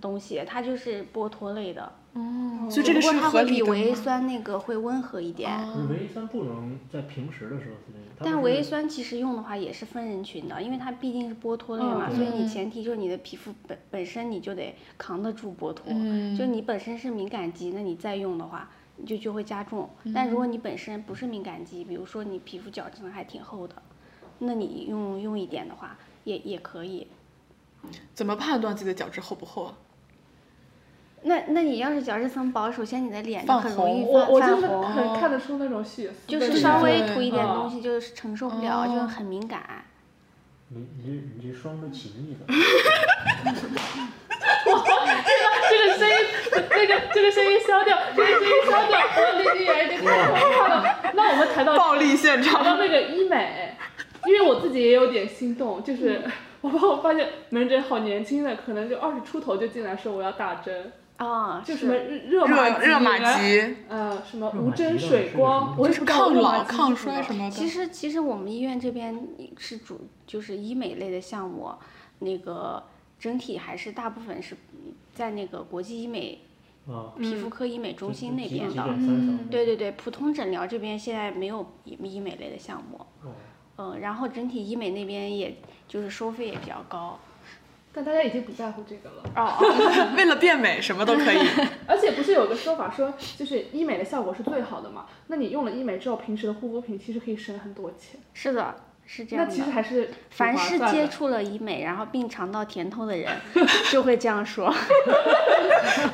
东西，它就是剥脱类的。哦，所以这个是它会比维 A 酸那个会温和一点。维 A 酸不能在平时的时候但维 A 酸其实用的话也是分人群的，因为它毕竟是剥脱类嘛，所以你前提就是你的皮肤本本身你就得扛得住剥脱。就你本身是敏感肌，那你再用的话，就就会加重。但如果你本身不是敏感肌，比如说你皮肤角质层还挺厚的，那你用用一点的话也也可以。怎么判断自己的角质厚不厚啊？那那你要是角质层薄，首先你的脸就很容易泛泛红，很看得出那种血丝，就是稍微涂一点东西就是承受不了，就很敏感。你你这你这双都起腻的。哇，这个这个声音，那个这个声音消掉，这个声音消掉，我离你远一点，太可怕了。那我们谈到暴力现场，谈到那个医美，因为我自己也有点心动，就是我我发现门诊好年轻的，可能就二十出头就进来说我要打针。啊，就什么热热热玛吉，呃，什么无针水光，我是抗老抗衰什么的。其实其实我们医院这边是主就是医美类的项目，那个整体还是大部分是在那个国际医美皮肤科医美中心那边的。对对对，普通诊疗这边现在没有医医美类的项目。嗯，然后整体医美那边也就是收费也比较高。但大家已经不在乎这个了哦，为了变美什么都可以。而且不是有个说法说，就是医美的效果是最好的嘛？那你用了医美之后，平时的护肤品其实可以省很多钱。是的，是这样的。那其实还是凡是接触了医美，然后并尝到甜头的人，就会这样说。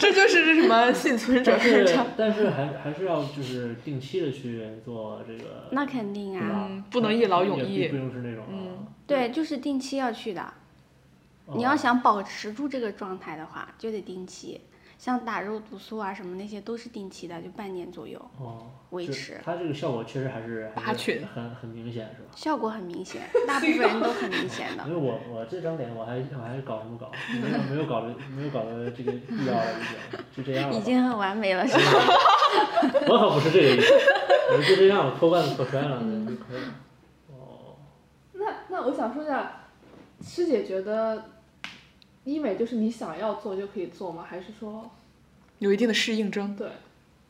这就是什么幸存者偏差。但是还还是要就是定期的去做这个。那肯定啊，不能一劳永逸。不用是那种。嗯，对，就是定期要去的。你要想保持住这个状态的话，就得定期，像打肉毒素啊什么那些都是定期的，就半年左右维持。它这个效果确实还是还是很很明显，是吧？效果很明显，大部分人都很明显的。因为我我这张脸我还我还搞什么搞？没有没有搞的没有搞的这个必要了，已经就这样了。已经很完美了，是吧？我可不是这个意思，我就这样，脱罐子脱摔了就可以了。哦。那那我想说一下，师姐觉得。医美就是你想要做就可以做吗？还是说有一定的适应症？对，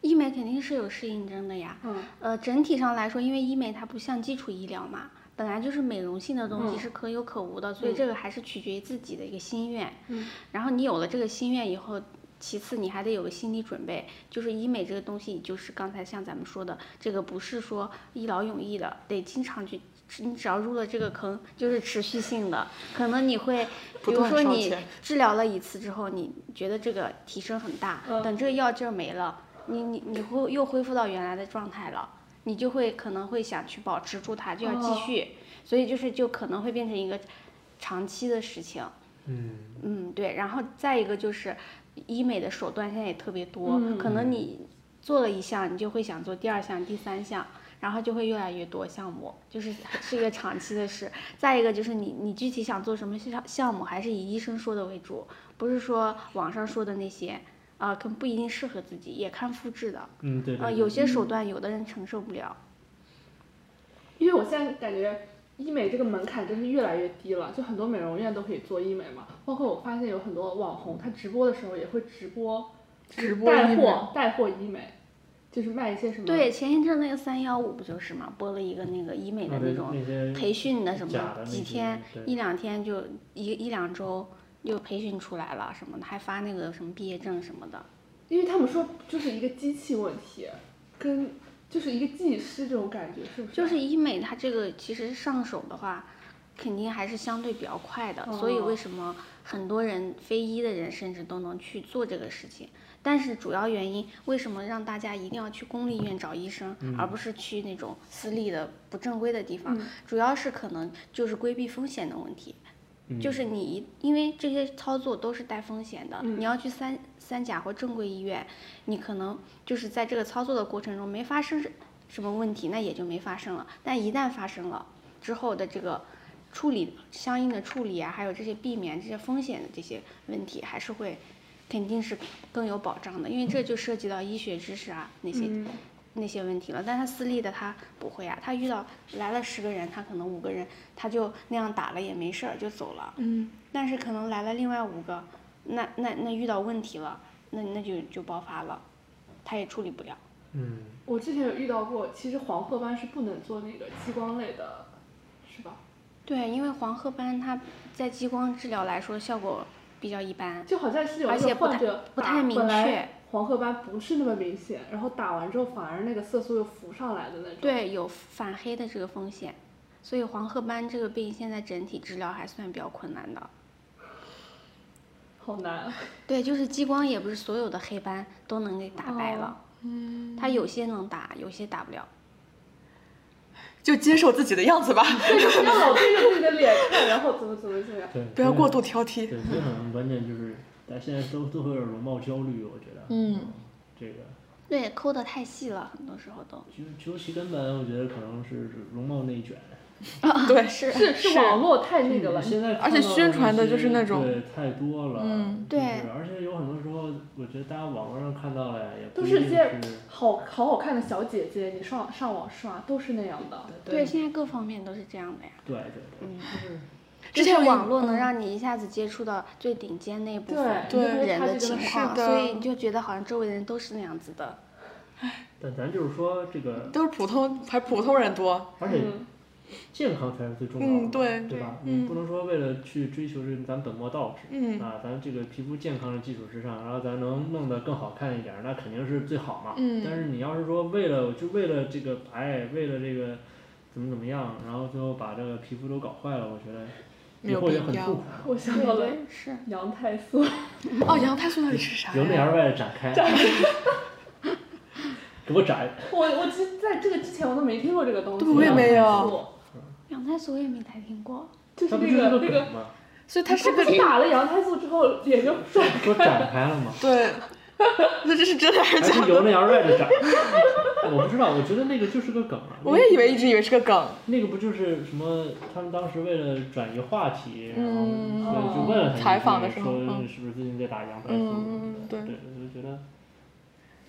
医美肯定是有适应症的呀。嗯。呃，整体上来说，因为医美它不像基础医疗嘛，本来就是美容性的东西是可有可无的，所以这个还是取决于自己的一个心愿。嗯。然后你有了这个心愿以后，其次你还得有个心理准备，就是医美这个东西，就是刚才像咱们说的，这个不是说一劳永逸的，得经常去。你只要入了这个坑，就是持续性的，可能你会，比如说你治疗了一次之后，你觉得这个提升很大，等这个药劲儿没了，你你你会又恢复到原来的状态了，你就会可能会想去保持住它，就要继续，所以就是就可能会变成一个长期的事情。嗯嗯，对，然后再一个就是医美的手段现在也特别多，可能你做了一项，你就会想做第二项、第三项。然后就会越来越多项目，就是是一个长期的事。再一个就是你你具体想做什么项项目，还是以医生说的为主，不是说网上说的那些，啊，可能不一定适合自己，也看肤质的。嗯，对。啊，有些手段有的人承受不了。因为我现在感觉医美这个门槛真是越来越低了，就很多美容院都可以做医美嘛。包括我发现有很多网红，他直播的时候也会直播，直播带货带货医美。就是卖一些什么？对，前一阵那个三幺五不就是嘛，播了一个那个医美的那种培训的什么，几天一两天就一一两周就培训出来了什么的，还发那个什么毕业证什么的。因为他们说就是一个机器问题，跟就是一个技师这种感觉是不是？就是医美它这个其实上手的话，肯定还是相对比较快的，所以为什么很多人非医的人甚至都能去做这个事情？但是主要原因，为什么让大家一定要去公立医院找医生，而不是去那种私立的不正规的地方？主要是可能就是规避风险的问题。就是你因为这些操作都是带风险的，嗯你要去三三甲或正规医院，你可能就是在这个操作的过程中没发生什么问题，那也就没发生了。但一旦发生了之后的这个处理相应的处理啊，还有这些避免这些风险的这些问题，还是会肯定是更有保障的，因为这就涉及到医学知识啊那些、嗯那些问题了。但他私立的他不会啊，他遇到来了十个人，他可能五个人他就那样打了也没事儿就走了。嗯，但是可能来了另外五个，那那那遇到问题了，那那就就爆发了，他也处理不了。嗯，我之前有遇到过，其实黄褐斑是不能做那个激光类的，是吧？对，因为黄褐斑它在激光治疗来说效果比较一般，就好像是有一而且不太个患者不太明确黄褐斑不是那么明显，然后打完之后反而那个色素又浮上来的那种。对，有反黑的这个风险，所以黄褐斑这个病现在整体治疗还算比较困难的。好难。啊对，就是激光也不是所有的黑斑都能给打败了，嗯，它有些能打，有些打不了。就接受自己的样子吧，对，就是要老对着自己的脸看，然后怎么怎么怎么样。对，不要过度挑剔。对，这可能关键就是，大家现在都都会有容貌焦虑，我觉得。嗯。这个，对，抠的太细了，很多时候都。其实究其根本，我觉得可能是容貌内卷。对，是是是网络太那个了，现在而且宣传的就是那种对太多了，嗯对而且有很多时候，我觉得大家网络上看到的呀，也不都是些好好好看的小姐姐，你上上网刷都是那样的。对，现在各方面都是这样的呀。对对对，就是就是之前网络能嗯让你一下子接触到最顶尖那一部对分对人的情况，的所以你就觉得好像周围的人都是那样子的。但咱就是说这个，都是普通，还普通人多。而且嗯健康才是最重要的，嗯对对吧？嗯你不能说为了去追求这咱本末倒置，嗯啊，咱这个皮肤健康的基础之上，然后咱能弄得更好看一点儿，那肯定是最好嘛。嗯但是你要是说为了就为了这个白，为了这个怎么怎么样，然后最后把这个皮肤都搞坏了，我觉得没有以后也必要很痛苦。我想到了是。羊胎素，哦，羊胎素到底是啥由内？而外的展开，给我展。我我其实在这个之前我都没听过这个东西。对我也没有羊胎素羊胎素我也没太听过。就是那个个那个，所以它是他是打了羊胎素之后脸就帅。说展开了吗？对，那这是真的还是假的？是由内而外的展？我不知道，我觉得那个就是个梗啊。我也以为一直以为是个梗。那个不就是什么？他们当时为了转移话题，然后嗯所以就问了他一句采访的时候说是不是最近在打羊胎素？嗯对对，我就觉得，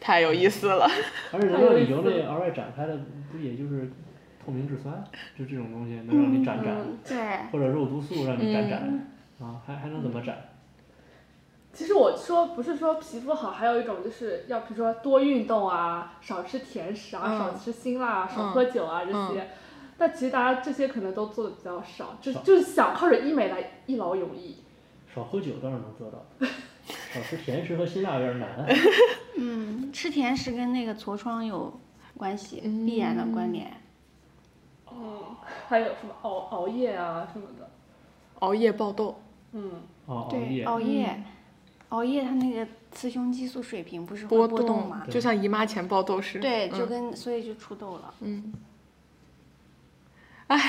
太有意思了。而且能让你由内而外展开的，不也就是透明质酸，就这种东西能让你展展，嗯，对。或者肉毒素让你展展，嗯啊，还还能怎么展？其实我说不是说皮肤好，还有一种就是要比如说多运动啊，少吃甜食啊，嗯少吃辛辣啊，少嗯喝酒啊这嗯些。但其实大家这些可能都做的比较少，就少就是想靠着医美来一劳永逸。少喝酒倒是能做到，少吃甜食和辛辣有点难。嗯，吃甜食跟那个痤疮有关系，必然的关联。嗯，还有什么熬熬夜啊什么的。熬夜爆痘，嗯，哦，熬对，熬夜，熬夜它那个雌雄激素水平不是会波动吗？就像姨妈前爆痘似的。对，就嗯跟所以就出痘了。嗯。哎，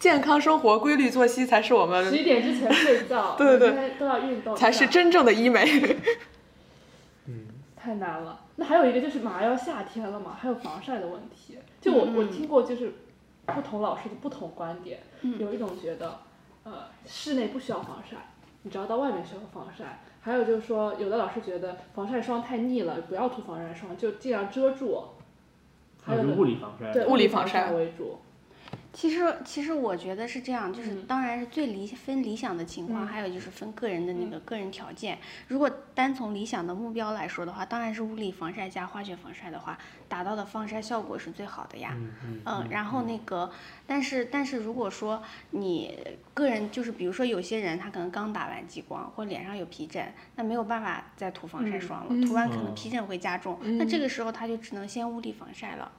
健康生活、规律作息才是我十们一点之前睡觉，对对对都要运动，才是真正的医美。嗯，太难了。那还有一个就是马上要夏天了嘛，还有防晒的问题。就我、我嗯听过，就是不同老师的不同观点，嗯有一种觉得，呃，室内不需要防晒，你只要到外面需要防晒。还有就是说，有的老师觉得防晒霜太腻了，不要涂防晒霜，就尽量遮住。还有物理防晒。对物理防防晒为主。其实，其实我觉得是这样，就是嗯当然是最理分理想的情况，嗯还有就是分个人的那个个人条件。如果单从理想的目标来说的话，当然是物理防晒加化学防晒的话，达到的防晒效果是最好的呀。嗯嗯嗯，然后那个，但是但是如果说你个人就是比如说有些人他可能刚打完激光或脸上有皮疹，那没有办法再涂防晒嗯霜了，嗯涂完可能哦皮疹会加重，那这个时候他就只能先物理防晒了。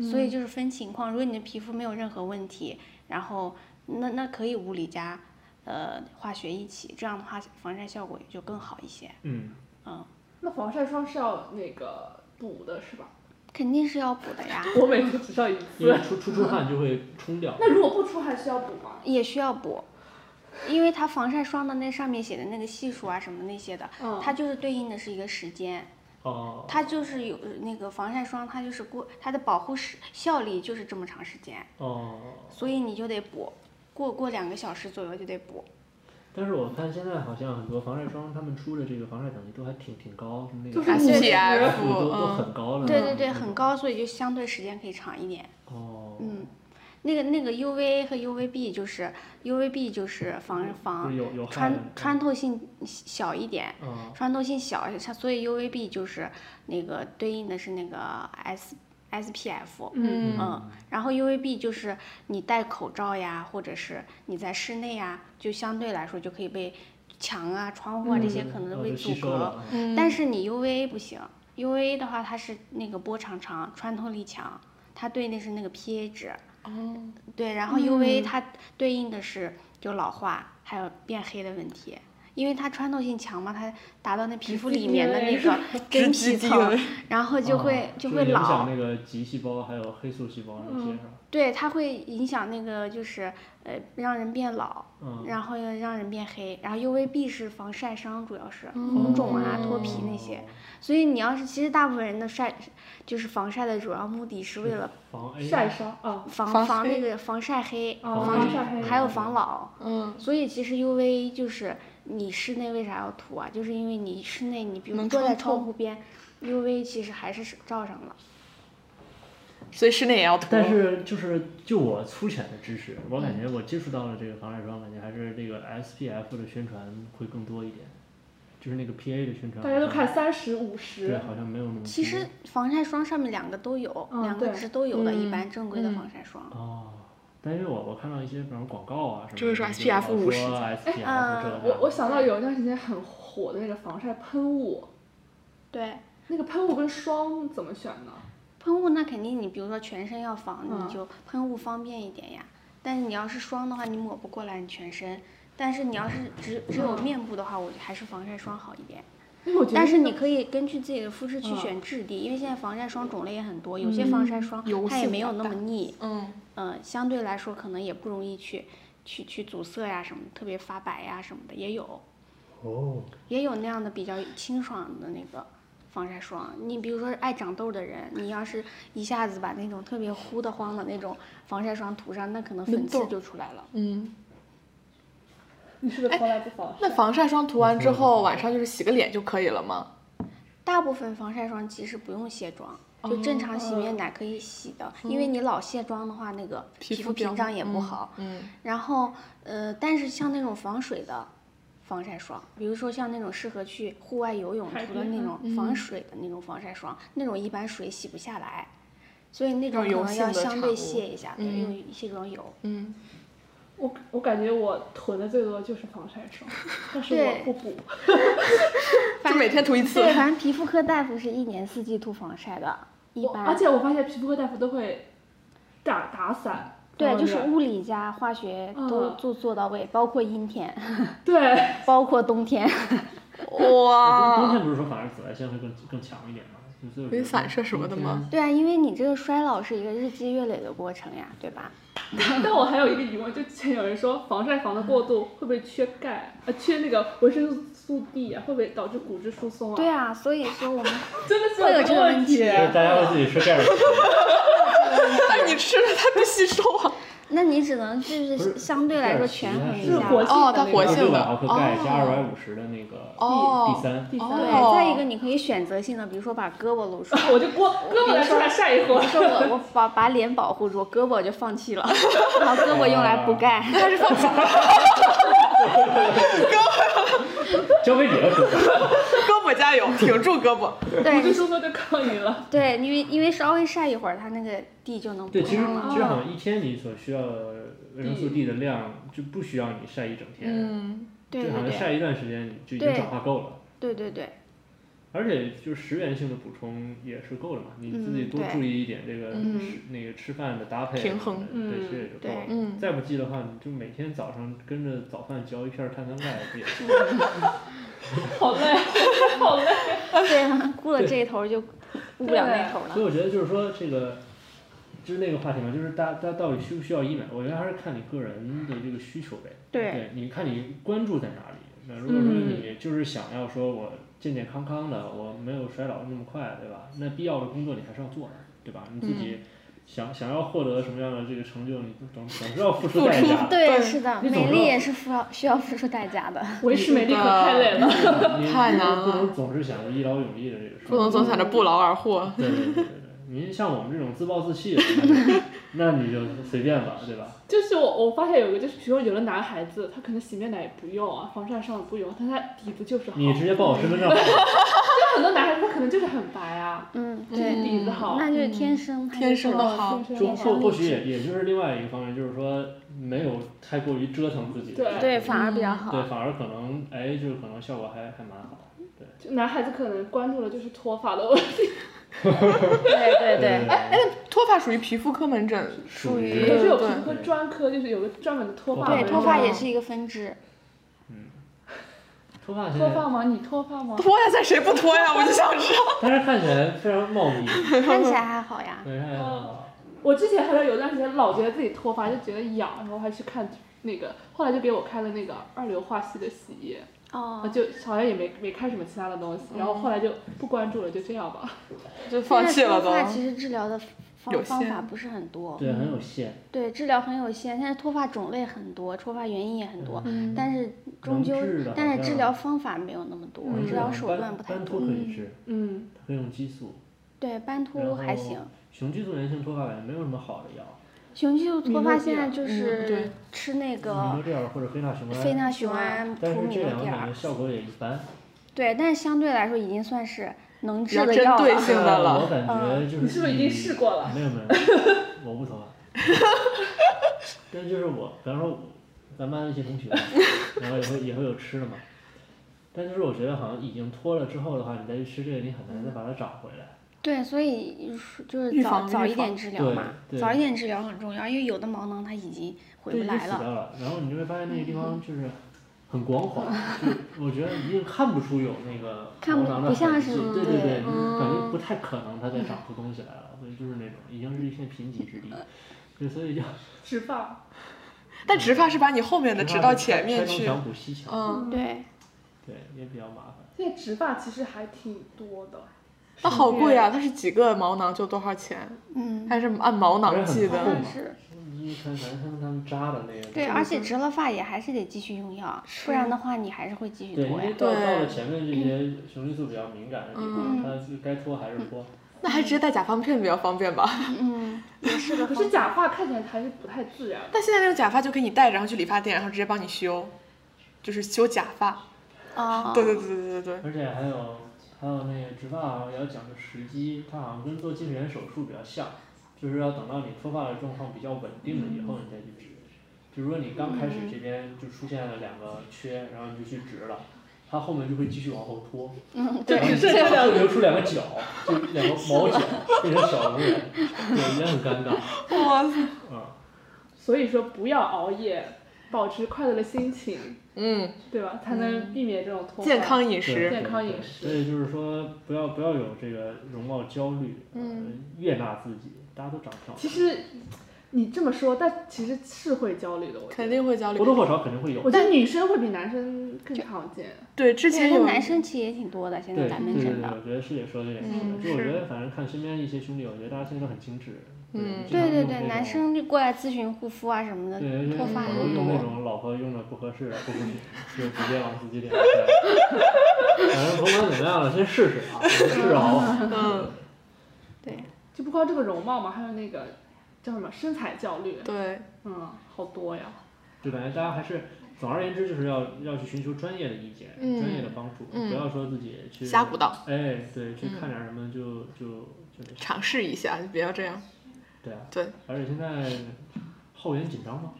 所以就是分情况，如果你的皮肤没有任何问题，然后那那可以物理加呃化学一起，这样的话防晒效果也就更好一些。嗯，嗯，那防晒霜是要那个补的是吧？肯定是要补的呀，我每次只上一因为次。出出出汗就会冲掉。那如果不出汗需要补吗？也需要补。因为它防晒霜的那上面写的那个系数啊什么那些的，嗯它就是对应的是一个时间，哦，它就是有那个防晒霜，它就是过它的保护时效力就是这么长时间，哦，所以你就得补，过过两个小时左右就得补。但是我看现在好像很多防晒霜，他们出的这个防晒等级都还挺挺高，什么那个就是 SPF 都都嗯很高了。对对对，很高，所以就相对时间可以长一点。哦，嗯，那个那个 UVA 和 UVB 就是 UVB 就是防防穿穿透性小一点，嗯穿透性小，它所以 UVB 就是那个对应的是那个 S SPF。嗯嗯，然后 UVB 就是你戴口罩呀，或者是你在室内呀，就相对来说就可以被墙啊、窗户啊这些可能会哦就吸阻隔。但是你 UVA 不行，UVA 的话它是那个波长长、穿透力强，它对应的是那个 PA 值。哦，对，然后 UVA 它对应的是就老化还有变黑的问题，因为它穿透性强嘛，它达到那皮肤里面的那个 真皮层，然后就会、哦就会影响老。那个极细胞还有黑素细胞那些是吧？对，它会影响那个就是呃让人变老，嗯，然后又让人变黑。然后 UVB 是防晒伤，主要是红肿啊、脱皮那些。哦所以你要是其实大部分人的晒就是防晒的主要目的是为了 防晒伤啊，防防防那个防晒黑，哦防防晒黑还有防老。嗯，所以其实 UV 就是你室内为啥要涂啊？就是因为你室内你比如能坐在窗户边，UV 其实还是照上了。所以室内也要涂。但是就是就我粗浅的知识，我感觉我接触到了这个防晒霜，感觉还是这个 SPF 的宣传会更多一点，就是那个 PA 的宣传。大家都看。三十五对，十，好像没有那么。其实防晒霜上面两个都有，嗯两个对值都有的，一嗯般正规的嗯防晒霜。哦，但是我我看到一些比方广告啊什么的，就是说 SPF 5050哎 SPF 这嗯我我想到有一段时间很火的那个防晒喷雾，对，那个喷雾跟霜怎么选呢？喷雾那肯定你比如说全身要防，嗯你就喷雾方便一点呀。但是你要是霜的话，你抹不过来你全身。但是你要是只只有面部的话，我觉得还是防晒霜好一点。因为我觉得但是你可以根据自己的肤质去嗯选质地，因为现在防晒霜种类也很多，有些防晒霜它也没有那么腻，嗯，嗯，相对来说可能也不容易去去去阻塞呀什么，特别发白呀什么的也有，哦，也有那样的比较清爽的那个防晒霜。你比如说爱长痘的人，你要是一下子把那种特别糊的慌的那种防晒霜涂上，那可能粉刺就出来了。嗯，你是不是从来不防晒？那防晒霜涂完之后，晚上就是洗个脸就可以了吗？大部分防晒霜其实不用卸妆，就正常洗面奶可以洗的，因为你老卸妆的话，那个皮肤屏障也不好。嗯，然后呃，但是像那种防水的防晒霜，比如说像那种适合去户外游泳涂的那种防水的那种防晒霜，那种一般水洗不下来，所以那种可能要相对卸一下，用卸妆油。嗯，我我感觉我囤的最多就是防晒霜，但是对我不补。就每天涂一次。对，反正皮肤科大夫是一年四季涂防晒的，一般。而且我发现皮肤科大夫都会打打伞。对，就是物理加化学都嗯做做到位，包括阴天，对，包括冬天。哇冬哇，天不是说反而紫外线会更更强一点吗？就是会反射什么的吗？对啊，因为你这个衰老是一个日积月累的过程呀，对吧？但我还有一个疑问，就之前有人说防晒防的过度会不会缺钙，呃，缺那个维生素 D 啊，会不会导致骨质疏松啊？对啊，所以说我们 真的是会有这个问题大家会自己吃盖儿吃。但是你吃了它不吸收啊。那你只能就是相对来说权衡一下哦它活性的毫克钙加二哦百五十的那个哦第三，对，哦再一个你可以选择性的，比如说把胳膊露出来，我就胳胳膊来出来晒一会比如儿。说我我把把脸保护住，胳膊我就放弃了，然后胳膊用来补钙。它是放 交给你了，哥哥。胳膊加油，挺住胳膊。对疏松就靠你了。对，因为因为稍微晒一会儿，它那个地就能补对，其实。其实好像一天你所需要维生素 D 的量就不需要你晒一整天，嗯，对对对就好像晒一段时间就已经转化够了。对对对，而且就是食源性的补充也是够了嘛，你自己多注意一点这个那个吃饭的搭配平衡对，嗯其实也就够了。嗯再不济的话，你就每天早上跟着早饭嚼一片碳酸钙不也行？好累，好累。对啊，顾了这一头就顾不了那头了。所以我觉得就是说这个就是那个话题嘛，就是大大到底需不需要医美？我觉得还是看你个人的这个需求呗。对，你看你关注在哪里。那如果说你就是想要说我健健康康的，我没有衰老那么快，对吧？那必要的工作你还是要做的，对吧？你自己想想要获得什么样的这个成就，你总总是要付出代价。对，是的，美丽也是付要需要付出代价的。维持美丽可太累了，太难了。不能总是想着一劳永逸的这个事不能总想着不劳而获。对对对对。您像我们这种自暴自弃的，那你就随便吧，对吧？就是我，我发现有个，就是比如说有的男孩子，他可能洗面奶也不用啊，防晒霜也不用，但他底子就是好。你直接报我身份证。就很多男孩子他可能就是很白啊，嗯，对，底子好，那就是天生天生的好。或或许也也就是另外一个方面，就是说没有太过于折腾自己。对对，反而比较好。对，反而可能哎，就是可能效果还还蛮好。对。就男孩子可能关注的就是脱发的问题。对对对，哎哎，那脱发属于皮肤科门诊，属于，可是有皮肤科专科，就是有个专门的脱发。对，脱发也是一个分支。嗯，脱发脱发吗？你脱发吗？脱呀，在谁不脱呀？我就想知道。但是看起来非常茂密。看起来还好呀。对，看起来还好。我之前好像有段时间老觉得自己脱发，就觉得痒，然后还去看那个，后来就给我开了那个二硫化硒的洗液。哦，就好像也没没看什么其他的东西，然后后来就不关注了，就这样吧，就放弃了都。脱发其实治疗的方方法不是很多，对，很有限。对，治疗很有限，现在脱发种类很多，脱发原因也很多，但是终究，但是治疗方法没有那么多，治疗手段不太多。斑秃可以治，嗯，可以用激素。对，斑秃还行。雄激素原性脱发感觉没有什么好的药。雄激素脱发现在就是吃那个非那雄胺，非那雄胺但是这两个感觉效果也一般。对，但是相对来说已经算是能治的药了。我感觉就是你是不是已经试过了？没有没有，我不脱发。但就是我，比方说咱班的一些同学，然后也会也会有吃的嘛。但就是我觉得好像已经脱了之后的话，你再去吃这个，你很难再把它找回来。对，所以就是早早一点治疗嘛，早一点治疗很重要，因为有的毛囊它已经回不来了。然后你就会发现那个地方就是很光滑，就我觉得一定看不出有那个毛囊的痕迹。对对对，感觉不太可能它再长 出东西来了，所以就是那种已经是一片贫瘠之地。对，所以就 植发，但植发是把你后面的植到前面去。嗯，对。对，也比较麻烦。现在植发其实还挺多的。那好贵啊！它是几个毛囊就多少钱？嗯，还是按毛囊计的？是。你看，咱他们他们扎的那个。对，而且植了发也还是得继续用药，不然的话你还是会继续脱呀。对，到到了前面这些雄激素比较敏感的地方，它该脱还是脱。那还直接戴假发片比较方便吧？嗯，也是的。可是假发看起来还是不太自然。但现在那种假发就可以你带着，然后去理发店，然后直接帮你修，就是修假发。啊。对对对对对对。而且还有。还有那个植发也要讲究时机，它好像跟做近视眼手术比较像，就是要等到你脱发的状况比较稳定了以后你再去植。比如说你刚开始这边就出现了两个缺，然后你就去植了，它后面就会继续往后拖，对，就留出两个角，就两个毛角变成小龙人，对，也很尴尬。哇塞！啊，所以说不要熬夜，保持快乐的心情。嗯，对吧？才能避免这种脱发。健康饮食，健康饮食。所以就是说，不要不要有这个容貌焦虑，嗯，悦纳自己，大家都长得漂亮。其实，你这么说，但其实是会焦虑的，我肯定会焦虑，或多或少肯定会有。我觉得女生会比男生更常见。对，之前有男生其实也挺多的，现在咱们真的。对对对，我觉得师姐说的有点是，就我觉得反正看身边一些兄弟，我觉得大家现在都很精致。嗯，对对对，男生就过来咨询护肤啊什么的，脱发很多。用那种老婆用的不合适的护肤品，就直接往自己脸上塞。反正甭管怎么样了，先试试啊，试啊。嗯。对，就不光这个容貌嘛，还有那个叫什么身材焦虑。对。嗯，好多呀。就感觉大家还是，总而言之，就是要要去寻求专业的意见，专业的帮助，不要说自己去瞎鼓捣。哎，对，去看点什么就就就。尝试一下，就不要这样。对啊，对，而且现在后援紧张吗？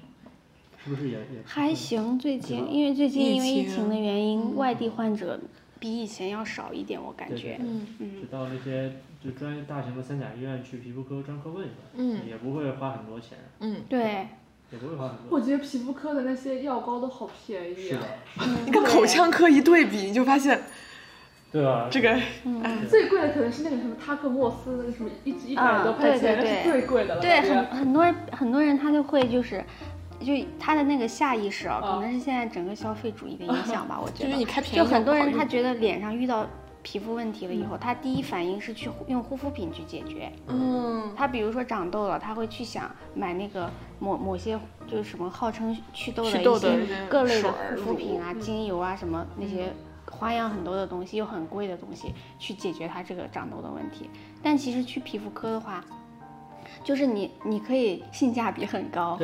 是不是也也？还行，最近因为最近因为疫情的原因，外地患者比以前要少一点，我感觉。嗯嗯。就到那些就专业大型的三甲医院去皮肤科专科问一问，嗯，也不会花很多钱。嗯，对。也不会花很多。我觉得皮肤科的那些药膏都好便宜啊！你跟口腔科一对比，你就发现。对吧？这个，嗯最贵的可能是那个什么塔克莫斯那个什么一一百多块钱，那是最贵的了。对，很很多很多人他就会就是。就他的那个下意识啊，可能是现在整个消费主义的影响吧，我觉得。就是你开便宜就很多人他觉得脸上遇到皮肤问题了以后，他第一反应是去用护肤品去解决。嗯。他比如说长痘了，他会去想买那个某某些就是什么号称祛痘的一些各类的护肤品啊、精油啊什么那些花样很多的东西又很贵的东西去解决它这个长痘的问题。但其实去皮肤科的话。就是你，你可以性价比很高，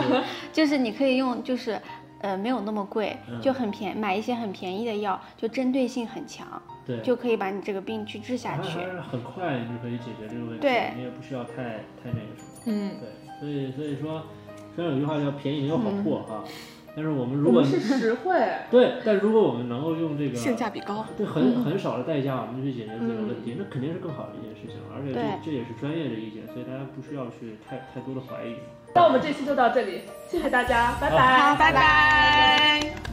就是你可以用，就是，呃，没有那么贵，就很便买一些很便宜的药，就针对性很强，对，就可以把你这个病去治下去，很快就可以解决这个问题，对，你也不需要太太那个什么，嗯，对，所以所以说，虽然有句话叫便宜没有好货哈。但是我们如果是实惠，对，但如果我们能够用这个性价比高，对很很少的代价，我们就去解决这个问题，那肯定是更好的一件事情。而且这这也是专业的意见，所以大家不需要去太太多的怀疑。那我们这期就到这里，谢谢大家，拜拜，好，拜拜。